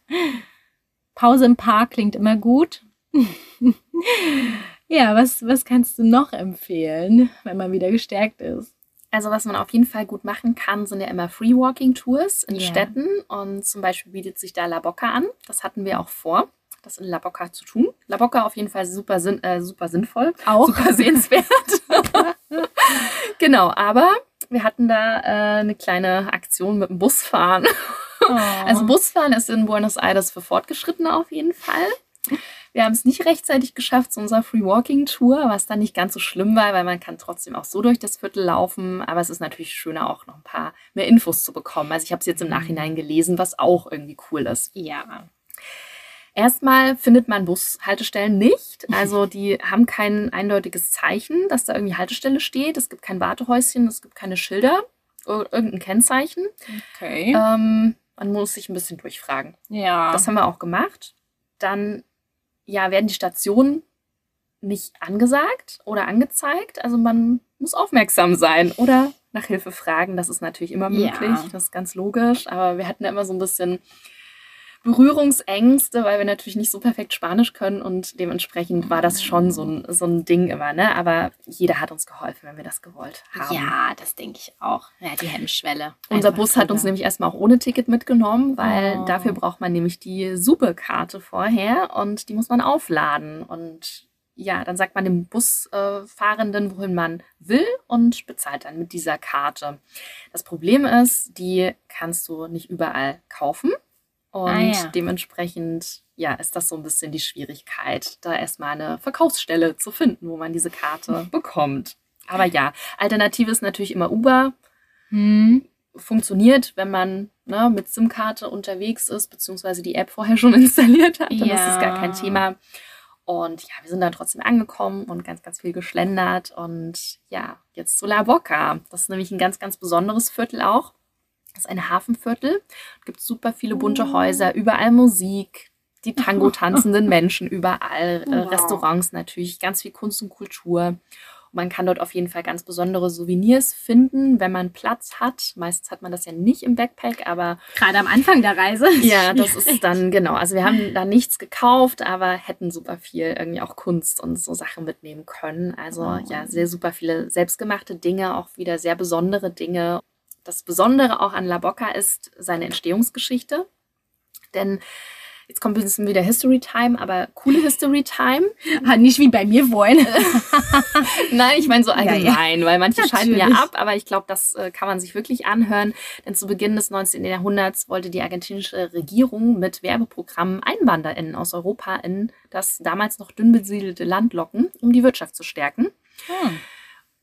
Pause im Park klingt immer gut. ja, was, was kannst du noch empfehlen, wenn man wieder gestärkt ist? Also was man auf jeden Fall gut machen kann, sind ja immer Free-Walking-Tours in Ja. Städten. Und zum Beispiel bietet sich da La Bocca an. Das hatten wir auch vor, das in La Bocca zu tun. La Bocca auf jeden Fall super, sinn, äh, super sinnvoll, Auch. super sehenswert. genau, aber wir hatten da äh, eine kleine Aktion mit dem Busfahren. Also Busfahren ist in Buenos Aires für Fortgeschrittene auf jeden Fall. Wir haben es nicht rechtzeitig geschafft zu unserer Free Walking Tour, was dann nicht ganz so schlimm war, weil man kann trotzdem auch so durch das Viertel laufen. Aber es ist natürlich schöner, auch noch ein paar mehr Infos zu bekommen. Also ich habe es jetzt im Nachhinein gelesen, was auch irgendwie cool ist. ja. Erstmal findet man Bushaltestellen nicht. Also die haben kein eindeutiges Zeichen, dass da irgendwie Haltestelle steht. Es gibt kein Wartehäuschen, es gibt keine Schilder, ir- irgendein Kennzeichen. Okay. Ähm, man muss sich ein bisschen durchfragen. ja. Das haben wir auch gemacht. Dann ja, werden die Stationen nicht angesagt oder angezeigt. Also man muss aufmerksam sein oder nach Hilfe fragen. Das ist natürlich immer Ja. möglich. Das ist ganz logisch. Aber wir hatten ja immer so ein bisschen Berührungsängste, weil wir natürlich nicht so perfekt Spanisch können und dementsprechend war das schon so ein, so ein Ding immer. Ne? Aber jeder hat uns geholfen, wenn wir das gewollt haben. ja, das denke ich auch. Ja, die Hemmschwelle. Unser Einfach Bus hat uns nämlich erstmal auch ohne Ticket mitgenommen, weil Oh. dafür braucht man nämlich die Suppe-Karte vorher und die muss man aufladen. Und ja, dann sagt man dem Busfahrenden, wohin man will und bezahlt dann mit dieser Karte. Das Problem ist, die kannst du nicht überall kaufen. Und Ah, ja. dementsprechend, ja, ist das so ein bisschen die Schwierigkeit, da erstmal eine Verkaufsstelle zu finden, wo man diese Karte bekommt. Aber ja, Alternative ist natürlich immer Uber Hm. funktioniert, wenn man ne, mit SIM-Karte unterwegs ist, beziehungsweise die App vorher schon installiert hat, dann ist es gar kein Ja. Thema. Und ja, wir sind dann trotzdem angekommen und ganz, ganz viel geschlendert. Und ja, jetzt zu La Boca. Das ist nämlich ein ganz, ganz besonderes Viertel auch. Das ist ein Hafenviertel. Es gibt super viele bunte Oh. Häuser, überall Musik, die Tango tanzenden Menschen überall, äh, Wow. Restaurants natürlich, ganz viel Kunst und Kultur. Und man kann dort auf jeden Fall ganz besondere Souvenirs finden, wenn man Platz hat. Meistens hat man das ja nicht im Backpack, aber Gerade am Anfang der Reise. ja, das ist dann genau. Also wir haben da nichts gekauft, aber hätten super viel irgendwie auch Kunst und so Sachen mitnehmen können. Also Oh. ja, sehr super viele selbstgemachte Dinge, auch wieder sehr besondere Dinge. Das Besondere auch an La Boca ist seine Entstehungsgeschichte. Denn jetzt kommt ein bisschen wieder History Time, aber coole History Time. Ah, nicht wie bei mir wollen. Nein, ich meine so Ja, ja. allgemein, weil manche schalten ja Natürlich. ab, aber ich glaube, das äh, kann man sich wirklich anhören. Denn zu Beginn des 19. Jahrhunderts wollte die argentinische Regierung mit Werbeprogrammen EinwanderInnen aus Europa in das damals noch dünn besiedelte Land locken, um die Wirtschaft zu stärken. Hm.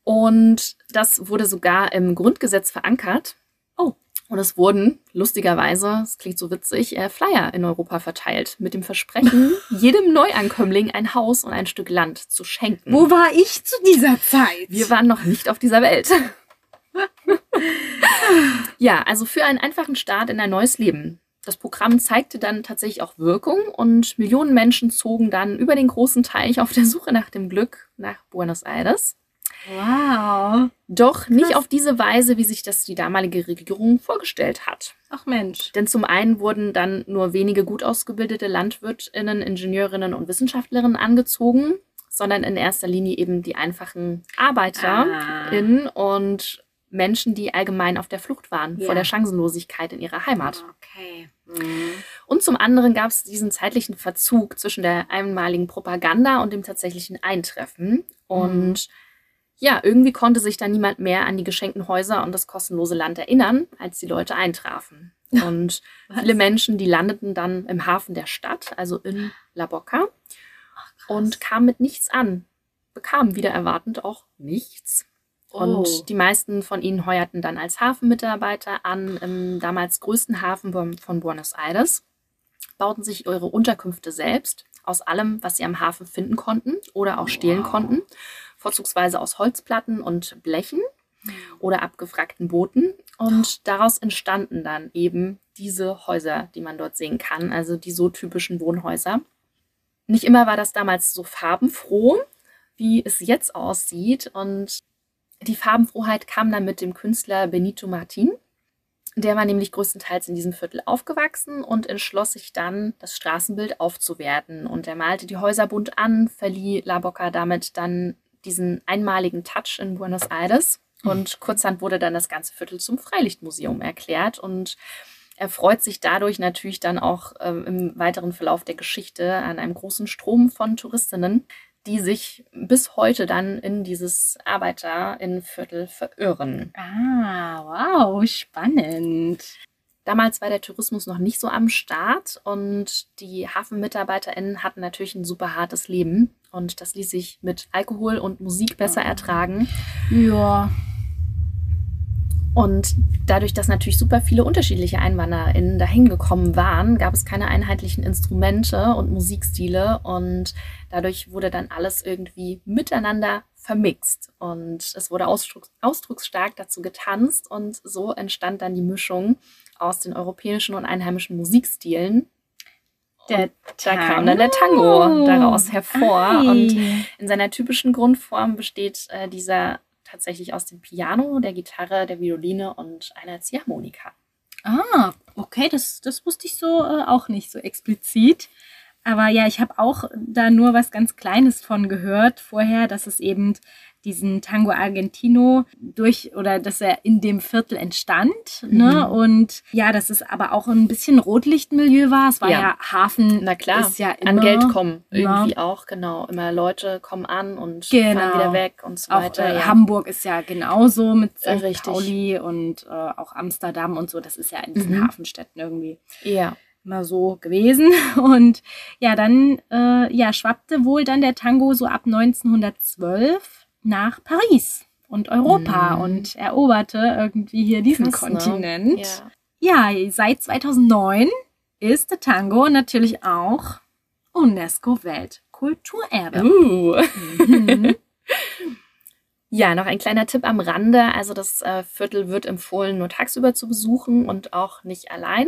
Und das wurde sogar im Grundgesetz verankert. Oh. Und es wurden, lustigerweise, es klingt so witzig, äh, Flyer in Europa verteilt mit dem Versprechen, jedem Neuankömmling ein Haus und ein Stück Land zu schenken. Wo war ich zu dieser Zeit? Wir waren noch nicht auf dieser Welt. ja, also für einen einfachen Start in ein neues Leben. Das Programm zeigte dann tatsächlich auch Wirkung und Millionen Menschen zogen dann über den großen Teich auf der Suche nach dem Glück nach Buenos Aires. Wow. Doch nicht Krass. auf diese Weise, wie sich das die damalige Regierung vorgestellt hat. Ach Mensch. Denn zum einen wurden dann nur wenige gut ausgebildete Landwirtinnen, Ingenieurinnen und Wissenschaftlerinnen angezogen, sondern in erster Linie eben die einfachen ArbeiterInnen und Menschen, die allgemein auf der Flucht waren Ja. vor der Chancenlosigkeit in ihrer Heimat. Okay. Und zum anderen gab es diesen zeitlichen Verzug zwischen der einmaligen Propaganda und dem tatsächlichen Eintreffen. Und ja, irgendwie konnte sich dann niemand mehr an die geschenkten Häuser und das kostenlose Land erinnern, als die Leute eintrafen. Und viele Menschen, die landeten dann im Hafen der Stadt, also in La Boca, und kamen mit nichts an, bekamen wieder erwartend auch nichts. Und Oh. die meisten von ihnen heuerten dann als Hafenmitarbeiter an im damals größten Hafen von- von Buenos Aires, bauten sich ihre Unterkünfte selbst aus allem, was sie am Hafen finden konnten oder auch stehlen Wow. konnten, vorzugsweise aus Holzplatten und Blechen oder abgefragten Booten. Und daraus entstanden dann eben diese Häuser, die man dort sehen kann, also die so typischen Wohnhäuser. Nicht immer war das damals so farbenfroh, wie es jetzt aussieht. Und die Farbenfroheit kam dann mit dem Künstler Benito Martin. Der war nämlich größtenteils in diesem Viertel aufgewachsen und entschloss sich dann, das Straßenbild aufzuwerten. Und er malte die Häuser bunt an, verlieh La Boca damit dann diesen einmaligen Touch in Buenos Aires. Und kurzhand wurde dann das ganze Viertel zum Freilichtmuseum erklärt und er freut sich dadurch natürlich dann auch ähm, im weiteren Verlauf der Geschichte an einem großen Strom von Touristinnen, die sich bis heute dann in dieses Arbeiterinnenviertel verirren. Ah, wow, spannend. Damals war der Tourismus noch nicht so am Start und die HafenmitarbeiterInnen hatten natürlich ein super hartes Leben und das ließ sich mit Alkohol und Musik besser ertragen. Ja. Und dadurch, dass natürlich super viele unterschiedliche EinwanderInnen dahin gekommen waren, gab es keine einheitlichen Instrumente und Musikstile und dadurch wurde dann alles irgendwie miteinander vermixt und es wurde ausdrucks ausdrucksstark dazu getanzt und so entstand dann die Mischung aus den europäischen und einheimischen Musikstilen. Der da kam dann der Tango daraus hervor Ei. und in seiner typischen Grundform besteht äh, dieser tatsächlich aus dem Piano, der Gitarre, der Violine und einer Ziehharmonika. Ah, okay, das, das wusste ich so äh, auch nicht so explizit. Aber ja, ich habe auch da nur was ganz Kleines von gehört vorher, dass es eben diesen Tango Argentino durch oder dass er in dem Viertel entstand. Ne? Mhm. Und ja, dass es aber auch ein bisschen Rotlichtmilieu war. Es war ja, Ja. Hafen. Na klar, ist ja immer, an Geld kommen Ja. irgendwie auch, genau. Immer Leute kommen an und Genau. fahren wieder weg und so Auch weiter. äh, ja. Hamburg ist ja genauso mit St. richtig. Pauli und äh, auch Amsterdam und so. Das ist ja in diesen Mhm. Hafenstädten irgendwie ja. Immer so gewesen. Und ja, dann äh, ja, schwappte wohl dann der Tango so ab 1912 nach Paris und Europa Mhm. und eroberte irgendwie hier diesen Krass, ne? Kontinent. Ja. Ja, seit 2009 ist der Tango natürlich auch UNESCO-Weltkulturerbe. Uh. Mhm. Ja, noch ein kleiner Tipp am Rande. Also das äh, Viertel wird empfohlen, nur tagsüber zu besuchen und auch nicht allein.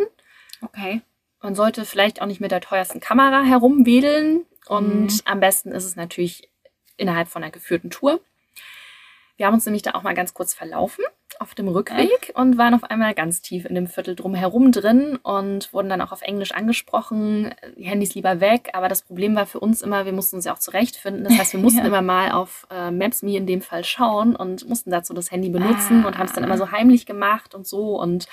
Okay. Man sollte vielleicht auch nicht mit der teuersten Kamera herumwedeln. Und Mhm. am besten ist es natürlich innerhalb von einer geführten Tour. Wir haben uns nämlich da auch mal ganz kurz verlaufen auf dem Rückweg und waren auf einmal ganz tief in dem Viertel drumherum drin und wurden dann auch auf Englisch angesprochen, die Handys lieber weg. Aber das Problem war für uns immer, wir mussten uns ja auch zurechtfinden. Das heißt, wir mussten Ja. immer mal auf äh, Maps.me in dem Fall schauen und mussten dazu das Handy benutzen Ah. und haben es dann immer so heimlich gemacht und so. Und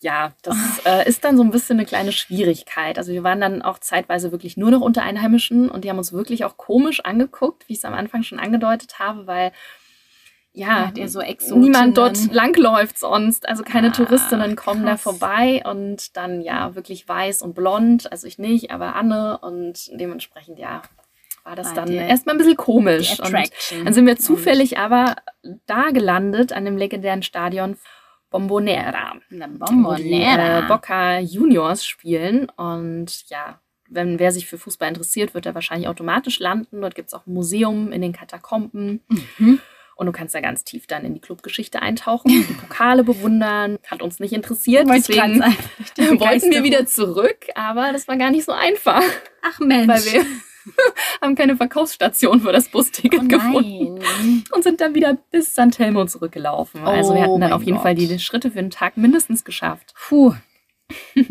ja, das äh, ist dann so ein bisschen eine kleine Schwierigkeit. Also wir waren dann auch zeitweise wirklich nur noch unter Einheimischen und die haben uns wirklich auch komisch angeguckt, wie ich es am Anfang schon angedeutet habe, weil ja, Hat ihr so niemand dort langläuft sonst. Also keine Ah, Touristinnen kommen da krass. vorbei und dann ja wirklich weiß und blond. Also ich nicht, aber Anne und dementsprechend ja war das War dann erstmal ein bisschen komisch. Und dann sind wir zufällig aber da gelandet an dem legendären Stadion Bombonera Na, wo die Bombonera. äh, Boca Juniors spielen. Und ja, wenn wer sich für Fußball interessiert, wird er wahrscheinlich automatisch landen. Dort gibt es auch ein Museum in den Katakomben. Mhm. Und du kannst da ganz tief dann in die Clubgeschichte eintauchen, die Pokale bewundern. Hat uns nicht interessiert, Wollte deswegen wollten wir wieder zurück. Aber das war gar nicht so einfach, Ach Mensch. weil wir haben keine Verkaufsstation für das Busticket oh gefunden und sind dann wieder bis San Telmo zurückgelaufen. also wir Oh hatten dann auf jeden Fall Gott. die Schritte für den Tag mindestens geschafft. Puh.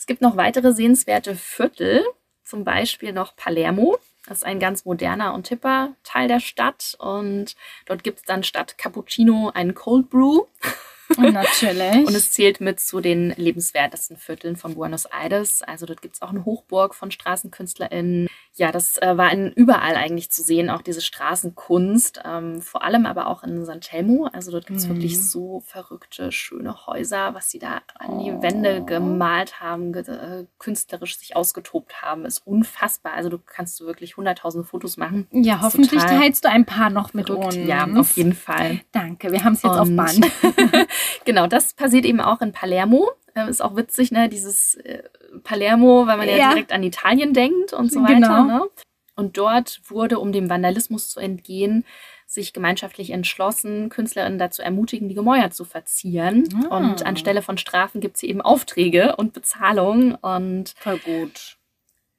Es gibt noch weitere sehenswerte Viertel, zum Beispiel noch Palermo. Das ist ein ganz moderner und hipper Teil der Stadt. Und dort gibt es dann statt Cappuccino einen Cold Brew. Natürlich. Und es zählt mit zu den lebenswertesten Vierteln von Buenos Aires. Also dort gibt es auch eine Hochburg von StraßenkünstlerInnen. Ja, das äh, war in, überall eigentlich zu sehen, auch diese Straßenkunst. Ähm, vor allem aber auch in San Telmo. Also dort gibt es Mhm. wirklich so verrückte, schöne Häuser, was sie da an die Oh. Wände gemalt haben, ge äh, künstlerisch sich ausgetobt haben, ist unfassbar. Also du kannst du wirklich hunderttausende Fotos machen. ja, hoffentlich teilst du ein paar noch mit Verrückt. uns. Ja, auf jeden Fall. Danke, wir haben es jetzt auf Und- Band. genau, das passiert eben auch in Palermo. Ähm, ist auch witzig, ne? Dieses äh, Palermo, weil man ja. Ja. direkt an Italien denkt und so weiter. Genau. Ne? Und dort wurde, um dem Vandalismus zu entgehen, sich gemeinschaftlich entschlossen, Künstlerinnen dazu ermutigen, die Gemäuer zu verzieren. Ah. Und anstelle von Strafen gibt es eben Aufträge und Bezahlung. Und Voll gut.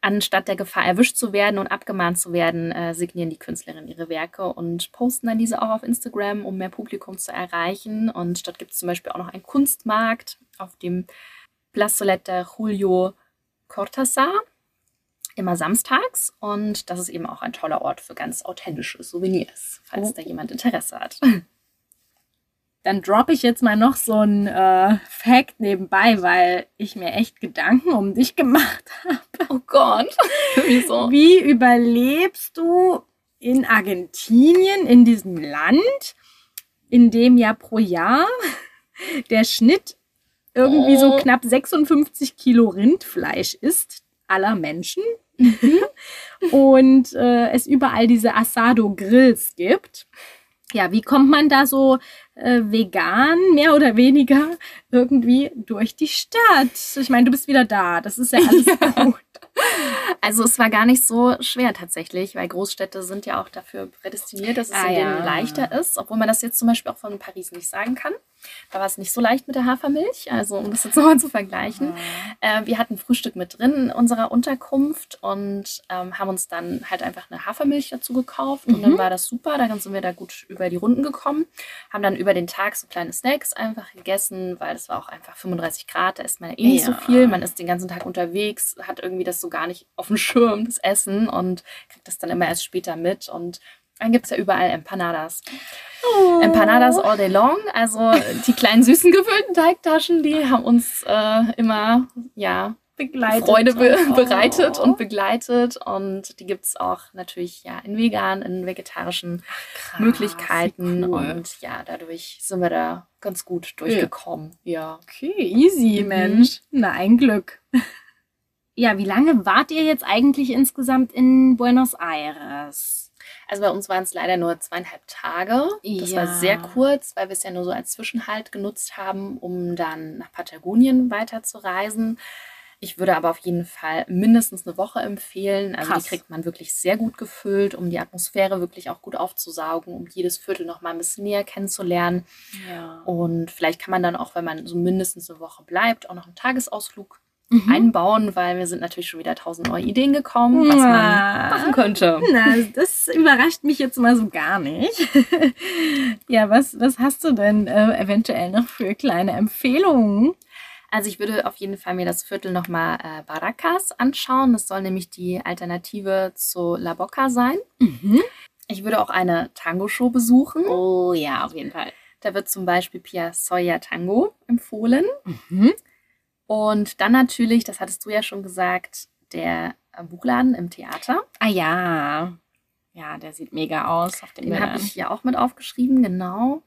Anstatt der Gefahr erwischt zu werden und abgemahnt zu werden, äh, signieren die Künstlerinnen ihre Werke und posten dann diese auch auf Instagram, um mehr Publikum zu erreichen. Und dort gibt es zum Beispiel auch noch einen Kunstmarkt auf dem Plazoleta Julio Cortázar. immer samstags und das ist eben auch ein toller Ort für ganz authentische Souvenirs, falls Oh. da jemand Interesse hat. Dann droppe ich jetzt mal noch so ein äh, Fact nebenbei, weil ich mir echt Gedanken um dich gemacht habe. Oh Gott, wieso? Wie überlebst du in Argentinien, in diesem Land, in dem ja pro Jahr der Schnitt irgendwie so Oh. knapp 56 Kilo Rindfleisch ist, aller Menschen. Und äh, es überall diese Asado-Grills gibt. Ja, wie kommt man da so äh, vegan, mehr oder weniger, irgendwie durch die Stadt? Ich meine, du bist wieder da. Das ist ja alles gut. Also es war gar nicht so schwer tatsächlich, weil Großstädte sind ja auch dafür prädestiniert, dass es Ah, in denen ja. leichter ist, obwohl man das jetzt zum Beispiel auch von Paris nicht sagen kann. Da war es nicht so leicht mit der Hafermilch, also um das jetzt nochmal zu vergleichen. Äh, wir hatten Frühstück mit drin in unserer Unterkunft und ähm, haben uns dann halt einfach eine Hafermilch dazu gekauft und dann Mhm. war das super, dann sind wir da gut über die Runden gekommen, haben dann über den Tag so kleine Snacks einfach gegessen, weil es war auch einfach 35 Grad, da isst man ja eh nicht so Ja. viel, man ist den ganzen Tag unterwegs, hat irgendwie das so gar nicht auf dem Schirm, das Essen und kriegt das dann immer erst später mit und dann gibt es ja überall Empanadas. Oh. Empanadas all day long. Also die kleinen süßen gefüllten Teigtaschen, die haben uns äh, immer ja begleitet. Freude be Oh. bereitet und begleitet. Und die gibt es auch natürlich ja in vegan, in vegetarischen Krass, Möglichkeiten. cool. Und ja, dadurch sind wir da ganz gut durchgekommen. Ja. Okay, easy, Mhm. Mensch. Na, ein Glück. Ja, wie lange wart ihr jetzt eigentlich insgesamt in Buenos Aires? Also bei uns waren es leider nur zweieinhalb Tage. Das war Ja. sehr kurz, weil wir es ja nur so als Zwischenhalt genutzt haben, um dann nach Patagonien weiter zu reisen. Ich würde aber auf jeden Fall mindestens eine Woche empfehlen. Also Krass. die kriegt man wirklich sehr gut gefüllt, um die Atmosphäre wirklich auch gut aufzusaugen, um jedes Viertel noch mal ein bisschen näher kennenzulernen. Ja. Und vielleicht kann man dann auch, wenn man so mindestens eine Woche bleibt, auch noch einen Tagesausflug Mhm. einbauen, weil wir sind natürlich schon wieder tausend neue Ideen gekommen, was man machen könnte. Na, das überrascht mich jetzt mal so gar nicht. ja, was, was hast du denn äh, eventuell noch für kleine Empfehlungen? Also ich würde auf jeden Fall mir das Viertel nochmal äh, Barracas anschauen. Das soll nämlich die Alternative zu La Boca sein. Mhm. Ich würde auch eine Tango-Show besuchen. Oh ja, auf jeden Fall. Da wird zum Beispiel Pia Soya Tango empfohlen. Mhm. Und dann natürlich, das hattest du ja schon gesagt, der äh, Buchladen im Theater. Ah ja. Ja, der sieht mega aus auf den Den habe ich hier auch mit aufgeschrieben, genau.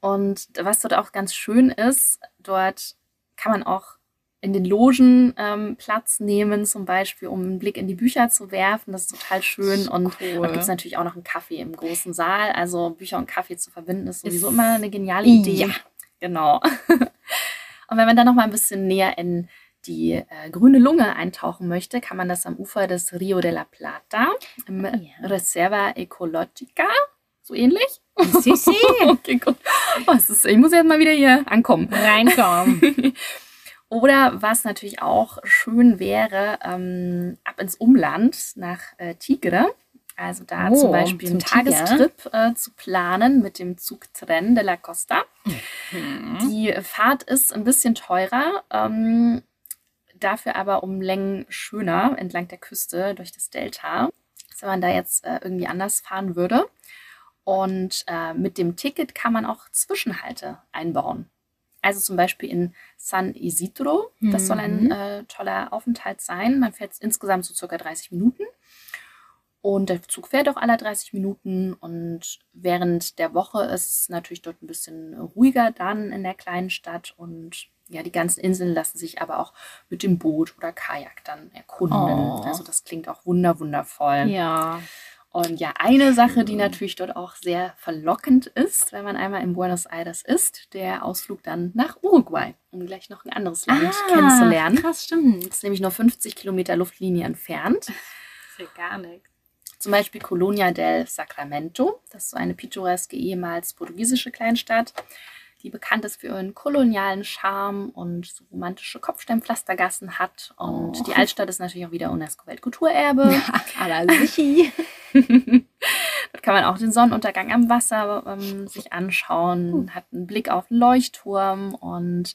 Und was dort auch ganz schön ist, dort kann man auch in den Logen ähm, Platz nehmen, zum Beispiel, um einen Blick in die Bücher zu werfen. Das ist total schön. Und cool. dort gibt es natürlich auch noch einen Kaffee im großen Saal. Also Bücher und Kaffee zu verbinden, ist sowieso Ist- immer eine geniale Idee. Ja. Genau. und wenn man dann noch mal ein bisschen näher in die äh, grüne Lunge eintauchen möchte, kann man das am Ufer des Rio de la Plata im Ah, ja. Reserva Ecologica, so ähnlich. Sie, sie. okay, gut. Oh, ist, ich muss jetzt mal wieder hier ankommen. Reinkommen. Oder was natürlich auch schön wäre, ähm, ab ins Umland nach äh, Tigre. Also da Oh, zum Beispiel einen. Tagestrip äh, zu planen mit dem Zug Tren de la Costa. Mhm. Die Fahrt ist ein bisschen teurer, ähm, dafür aber um Längen schöner entlang der Küste durch das Delta, als wenn man da jetzt äh, irgendwie anders fahren würde. Und äh, mit dem Ticket kann man auch Zwischenhalte einbauen. Also zum Beispiel in San Isidro. Das soll ein Mhm. äh, toller Aufenthalt sein. Man fährt insgesamt so circa 30 Minuten. Und der Zug fährt auch alle 30 Minuten. Und während der Woche ist es natürlich dort ein bisschen ruhiger dann in der kleinen Stadt. Und ja, die ganzen Inseln lassen sich aber auch mit dem Boot oder Kajak dann erkunden. Oh. Also das klingt auch wunder wundervoll. Ja. Und ja, eine Sache, die natürlich dort auch sehr verlockend ist, wenn man einmal in Buenos Aires ist, der Ausflug dann nach Uruguay, um gleich noch ein anderes Land kennenzulernen. Ah, Krass, stimmt. Das ist nämlich nur 50 Kilometer Luftlinie entfernt. ist ja gar nichts. Zum Beispiel Colonia del Sacramento. Das ist so eine pittoreske, ehemals portugiesische Kleinstadt, die bekannt ist für ihren kolonialen Charme und so romantische Kopfsteinpflastergassen hat. Und Oh. die Altstadt ist natürlich auch wieder UNESCO-Weltkulturerbe. Aber sicher. Dort kann man auch den Sonnenuntergang am Wasser ähm, sich anschauen, hat einen Blick auf den Leuchtturm und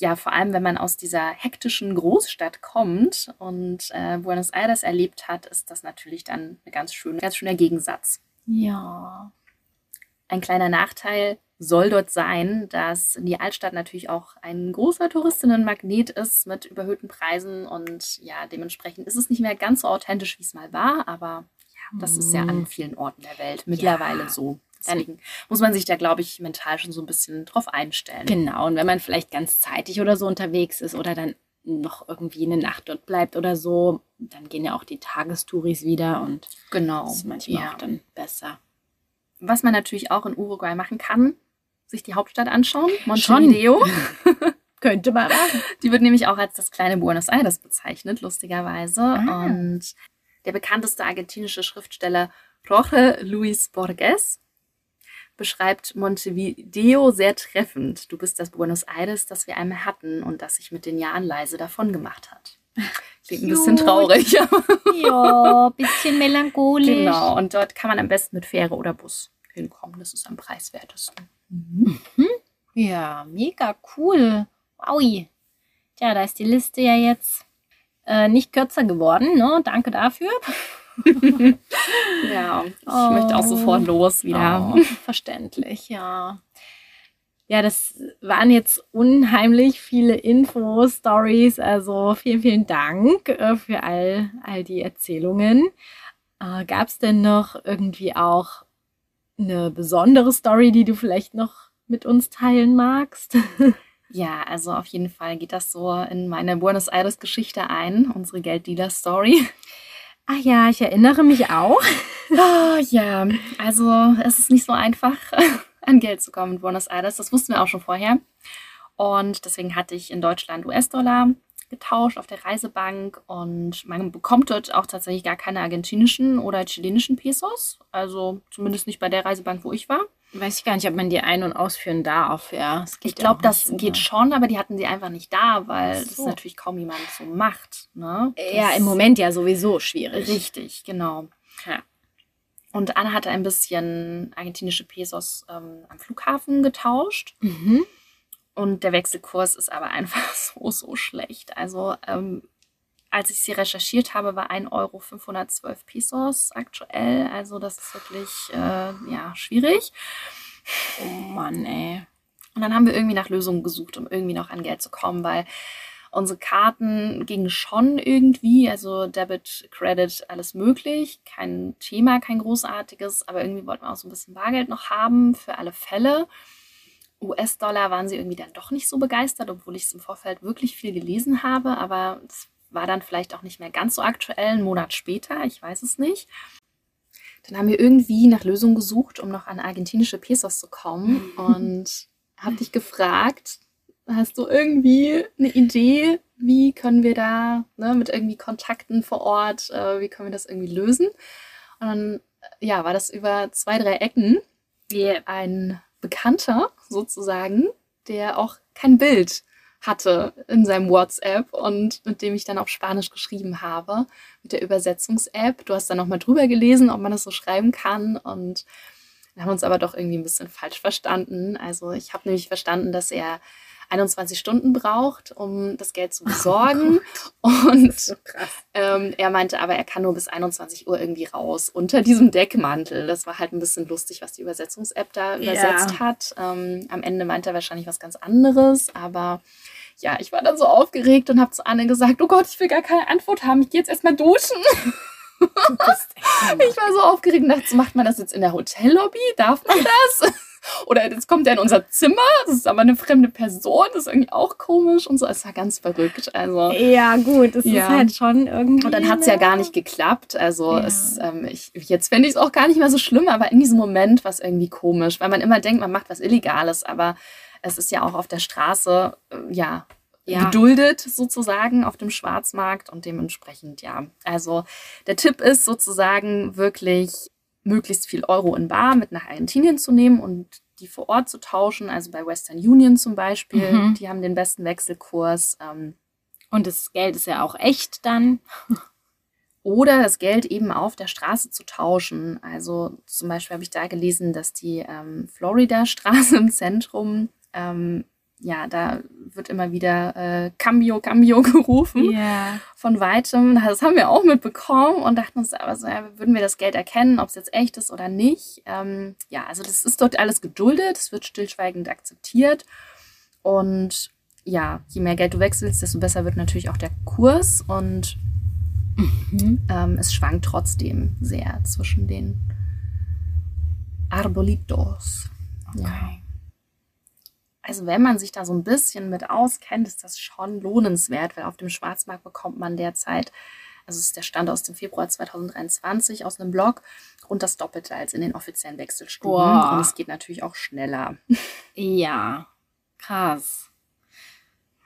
ja, vor allem wenn man aus dieser hektischen Großstadt kommt und äh, Buenos Aires erlebt hat, ist das natürlich dann ein ganz, schön, ganz schöner Gegensatz. Ja. Ein kleiner Nachteil soll dort sein, dass die Altstadt natürlich auch ein großer Touristinnenmagnet ist mit überhöhten Preisen und ja, dementsprechend ist es nicht mehr ganz so authentisch, wie es mal war, aber ja, das ist ja an vielen Orten der Welt mittlerweile Ja. so. Deswegen muss man sich da, glaube ich, mental schon so ein bisschen drauf einstellen. Genau, und wenn man vielleicht ganz zeitig oder so unterwegs ist oder dann noch irgendwie eine Nacht dort bleibt oder so, dann gehen ja auch die Tagestouris wieder und Genau. das ist manchmal ja. auch dann besser. Was man natürlich auch in Uruguay machen kann, sich die Hauptstadt anschauen, Montevideo. Könnte man machen. Die wird nämlich auch als das kleine Buenos Aires bezeichnet, lustigerweise. Ah. Und der bekannteste argentinische Schriftsteller Jorge Luis Borges beschreibt Montevideo sehr treffend. Du bist das Buenos Aires, das wir einmal hatten und das sich mit den Jahren leise davon gemacht hat. Klingt ein bisschen traurig, Ja, bisschen melancholisch. genau. Und dort kann man am besten mit Fähre oder Bus hinkommen. Das ist am preiswertesten. Ja, mega cool. Wowi. Tja, da ist die Liste ja jetzt äh, nicht kürzer geworden, ne? Danke dafür. Ja, ich Oh. möchte auch sofort los wieder. Oh, verständlich, ja. Ja, das waren jetzt unheimlich viele Infos, Stories. Also vielen, vielen Dank äh, für all, all die Erzählungen. Äh, Gab es denn noch irgendwie auch eine besondere Story, die du vielleicht noch mit uns teilen magst? Ja, also auf jeden Fall geht das so in meine Buenos Aires Geschichte ein, unsere Gelddealer-Story. Ah ja, ich erinnere mich auch. Ah, ja, also es ist nicht so einfach, an Geld zu kommen in Buenos Aires. Das wussten wir auch schon vorher. Und deswegen hatte ich in Deutschland US-Dollar getauscht auf der Reisebank und man bekommt dort auch tatsächlich gar keine argentinischen oder chilenischen Pesos. Also zumindest nicht bei der Reisebank, wo ich war. Weiß ich gar nicht, ob man die ein- und ausführen darf. Ja, Ich glaube, das nicht, geht schon, aber die hatten sie einfach nicht da, weil Ach das so. natürlich kaum jemand so macht. Ne? Ja, im Moment ja sowieso schwierig. Richtig, genau. Ja. Und Anna hatte ein bisschen argentinische Pesos ähm, am Flughafen getauscht. Mhm. Und der Wechselkurs ist aber einfach so, so schlecht. Also, ähm, als ich sie recherchiert habe, war 1 Euro 512 Pesos aktuell. Also, das ist wirklich äh, ja, schwierig. Oh Mann, ey. Und dann haben wir irgendwie nach Lösungen gesucht, um irgendwie noch an Geld zu kommen, weil unsere Karten gingen schon irgendwie, also Debit, Credit, alles möglich. Kein Thema, kein großartiges, aber irgendwie wollten wir auch so ein bisschen Bargeld noch haben für alle Fälle. US-Dollar waren sie irgendwie dann doch nicht so begeistert, obwohl ich es im Vorfeld wirklich viel gelesen habe, aber es war dann vielleicht auch nicht mehr ganz so aktuell, einen Monat später, ich weiß es nicht. Dann haben wir irgendwie nach Lösungen gesucht, um noch an argentinische Pesos zu kommen und habe dich gefragt, hast du irgendwie eine Idee, wie können wir da ne, mit irgendwie Kontakten vor Ort, äh, wie können wir das irgendwie lösen? Und dann äh, ja, war das über zwei, drei Ecken Yeah. ein Bekannter sozusagen, der auch kein Bild hatte in seinem WhatsApp und mit dem ich dann auf Spanisch geschrieben habe, mit der Übersetzungs-App. Du hast dann nochmal drüber gelesen, ob man das so schreiben kann und wir haben uns aber doch irgendwie ein bisschen falsch verstanden. Also ich habe nämlich verstanden, dass er 21 Stunden braucht, um das Geld zu besorgen. und So ähm, er meinte aber, er kann nur bis 21 Uhr irgendwie raus unter diesem Deckmantel. Das war halt ein bisschen lustig, was die Übersetzungs-App da Ja. übersetzt hat. Ähm, am Ende meinte er wahrscheinlich was ganz anderes, aber ja, ich war dann so aufgeregt und habe zu Anne gesagt, oh Gott, ich will gar keine Antwort haben, ich gehe jetzt erstmal duschen. Ich war so aufgeregt und dachte, macht man das jetzt in der Hotellobby? Darf man das? Oder jetzt kommt er in unser Zimmer, das ist aber eine fremde Person, das ist irgendwie auch komisch und so. Es war ganz verrückt. Also. Ja, gut, das Ja. ist halt schon irgendwie. Und dann hat es ja gar nicht geklappt. Also Ja. es, ähm, ich, jetzt fände ich es auch gar nicht mehr so schlimm, aber in diesem Moment war es irgendwie komisch, weil man immer denkt, man macht was Illegales, aber es ist ja auch auf der Straße, äh, ja, Ja. geduldet sozusagen auf dem Schwarzmarkt und dementsprechend, ja. Also der Tipp ist sozusagen wirklich möglichst viel Euro in Bar mit nach Argentinien zu nehmen und die vor Ort zu tauschen, also bei Western Union zum Beispiel, Mhm. die haben den besten Wechselkurs. Ähm, Und das Geld ist ja auch echt dann. oder das Geld eben auf der Straße zu tauschen. Also zum Beispiel habe ich da gelesen, dass die ähm, Florida-Straße im Zentrum ähm, ja, da wird immer wieder äh, Cambio, Cambio gerufen Ja. von weitem. Das haben wir auch mitbekommen und dachten uns aber so, ja, würden wir das Geld erkennen, ob es jetzt echt ist oder nicht. Ähm, ja, also das ist dort alles geduldet, es wird stillschweigend akzeptiert und ja, je mehr Geld du wechselst, desto besser wird natürlich auch der Kurs und Mhm. ähm, es schwankt trotzdem sehr zwischen den Arbolitos. Ja. Also wenn man sich da so ein bisschen mit auskennt, ist das schon lohnenswert, weil auf dem Schwarzmarkt bekommt man derzeit, also es ist der Stand aus dem Februar 2023 aus einem Blog, rund das Doppelte als in den offiziellen Wechselstuben. Boah. Und es geht natürlich auch schneller. Ja. Krass.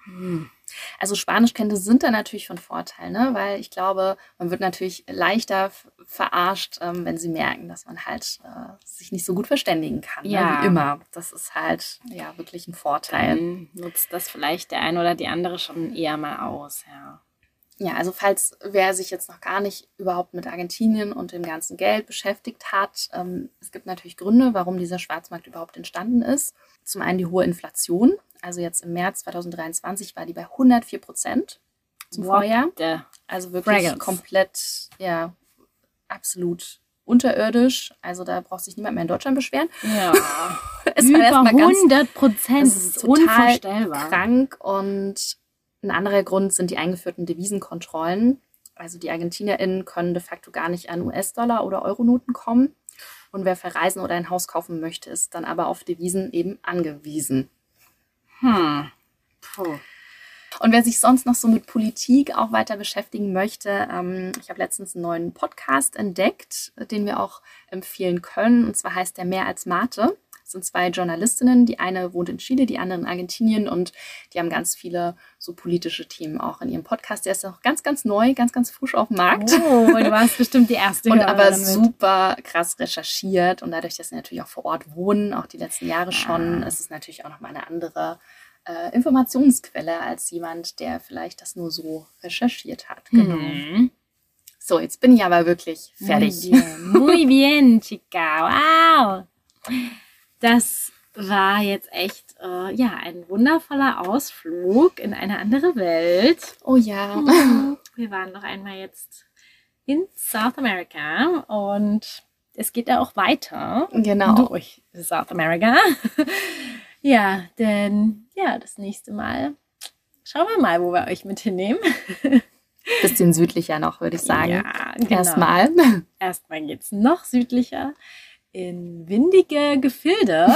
Hm. Also Spanischkenntnisse sind da natürlich von Vorteil, ne? weil ich glaube, man wird natürlich leichter verarscht, ähm, wenn sie merken, dass man halt äh, sich nicht so gut verständigen kann. Ja. Ne? Wie immer. Das ist halt ja wirklich ein Vorteil. Dann nutzt das vielleicht der eine oder die andere schon eher mal aus, ja. Ja, also falls wer sich jetzt noch gar nicht überhaupt mit Argentinien und dem ganzen Geld beschäftigt hat, ähm, es gibt natürlich Gründe, warum dieser Schwarzmarkt überhaupt entstanden ist. Zum einen die hohe Inflation. Also jetzt im März 2023 war die bei 104 Prozent zum What Vorjahr. Also wirklich Fraggles. komplett, ja, absolut unterirdisch. Also da braucht sich niemand mehr in Deutschland beschweren. Ja. Es war Über ganz 100 Prozent. das ist total unvorstellbar. krank und ein anderer Grund sind die eingeführten Devisenkontrollen. Also die ArgentinerInnen können de facto gar nicht an US-Dollar oder Euronoten kommen. Und wer verreisen oder ein Haus kaufen möchte, ist dann aber auf Devisen eben angewiesen. Hm. Puh. Und wer sich sonst noch so mit Politik auch weiter beschäftigen möchte, ähm, ich habe letztens einen neuen Podcast entdeckt, den wir auch empfehlen können. Und zwar heißt der Mehr als Mate. Das sind zwei Journalistinnen. Die eine wohnt in Chile, die andere in Argentinien. Und die haben ganz viele so politische Themen auch in ihrem Podcast. Der ist noch ganz, ganz neu, ganz, ganz frisch auf dem Markt. Oh, du warst bestimmt die erste. Und aber Hörerin mit. super krass recherchiert und dadurch, dass sie natürlich auch vor Ort wohnen, auch die letzten Jahre schon, Ah. ist es natürlich auch nochmal eine andere äh, Informationsquelle als jemand, der vielleicht das nur so recherchiert hat. Genau. Mhm. So, jetzt bin ich aber wirklich fertig. Muy bien, muy bien, chica. Wow. Das war jetzt echt äh, ja ein wundervoller Ausflug in eine andere Welt. Oh ja. Wir waren noch einmal jetzt in South America und es geht ja auch weiter Genau. durch South America. ja, denn ja, das nächste Mal schauen wir mal, wo wir euch mit hinnehmen. Bisschen südlicher noch, würde ich sagen. Ja, genau. Erstmal. Erstmal geht's noch südlicher in windige Gefilde.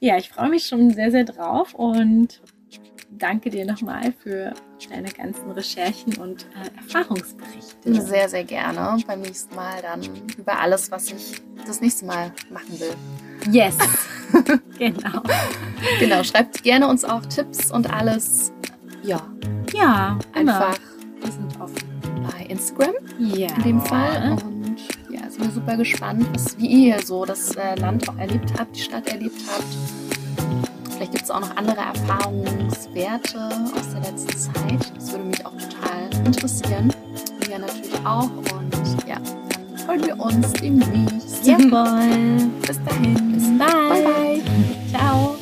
ja, ich freue mich schon sehr, sehr drauf und danke dir nochmal für deine ganzen Recherchen und äh, Erfahrungsberichte. Sehr, sehr gerne. Beim nächsten Mal dann über alles, was ich das nächste Mal machen will. Yes, genau. Genau, schreibt gerne uns auch Tipps und alles. Ja, Ja, immer. einfach Wir sind offen. bei Instagram Ja. in dem Fall. Und sind wir super gespannt, was, wie ihr so das äh, Land auch erlebt habt, die Stadt erlebt habt. Vielleicht gibt es auch noch andere Erfahrungswerte aus der letzten Zeit. Das würde mich auch total interessieren. Wir natürlich auch. Und ja, dann freuen wir uns demnächst. Jawohl. Bis dahin. Bis bald. Bye, bye.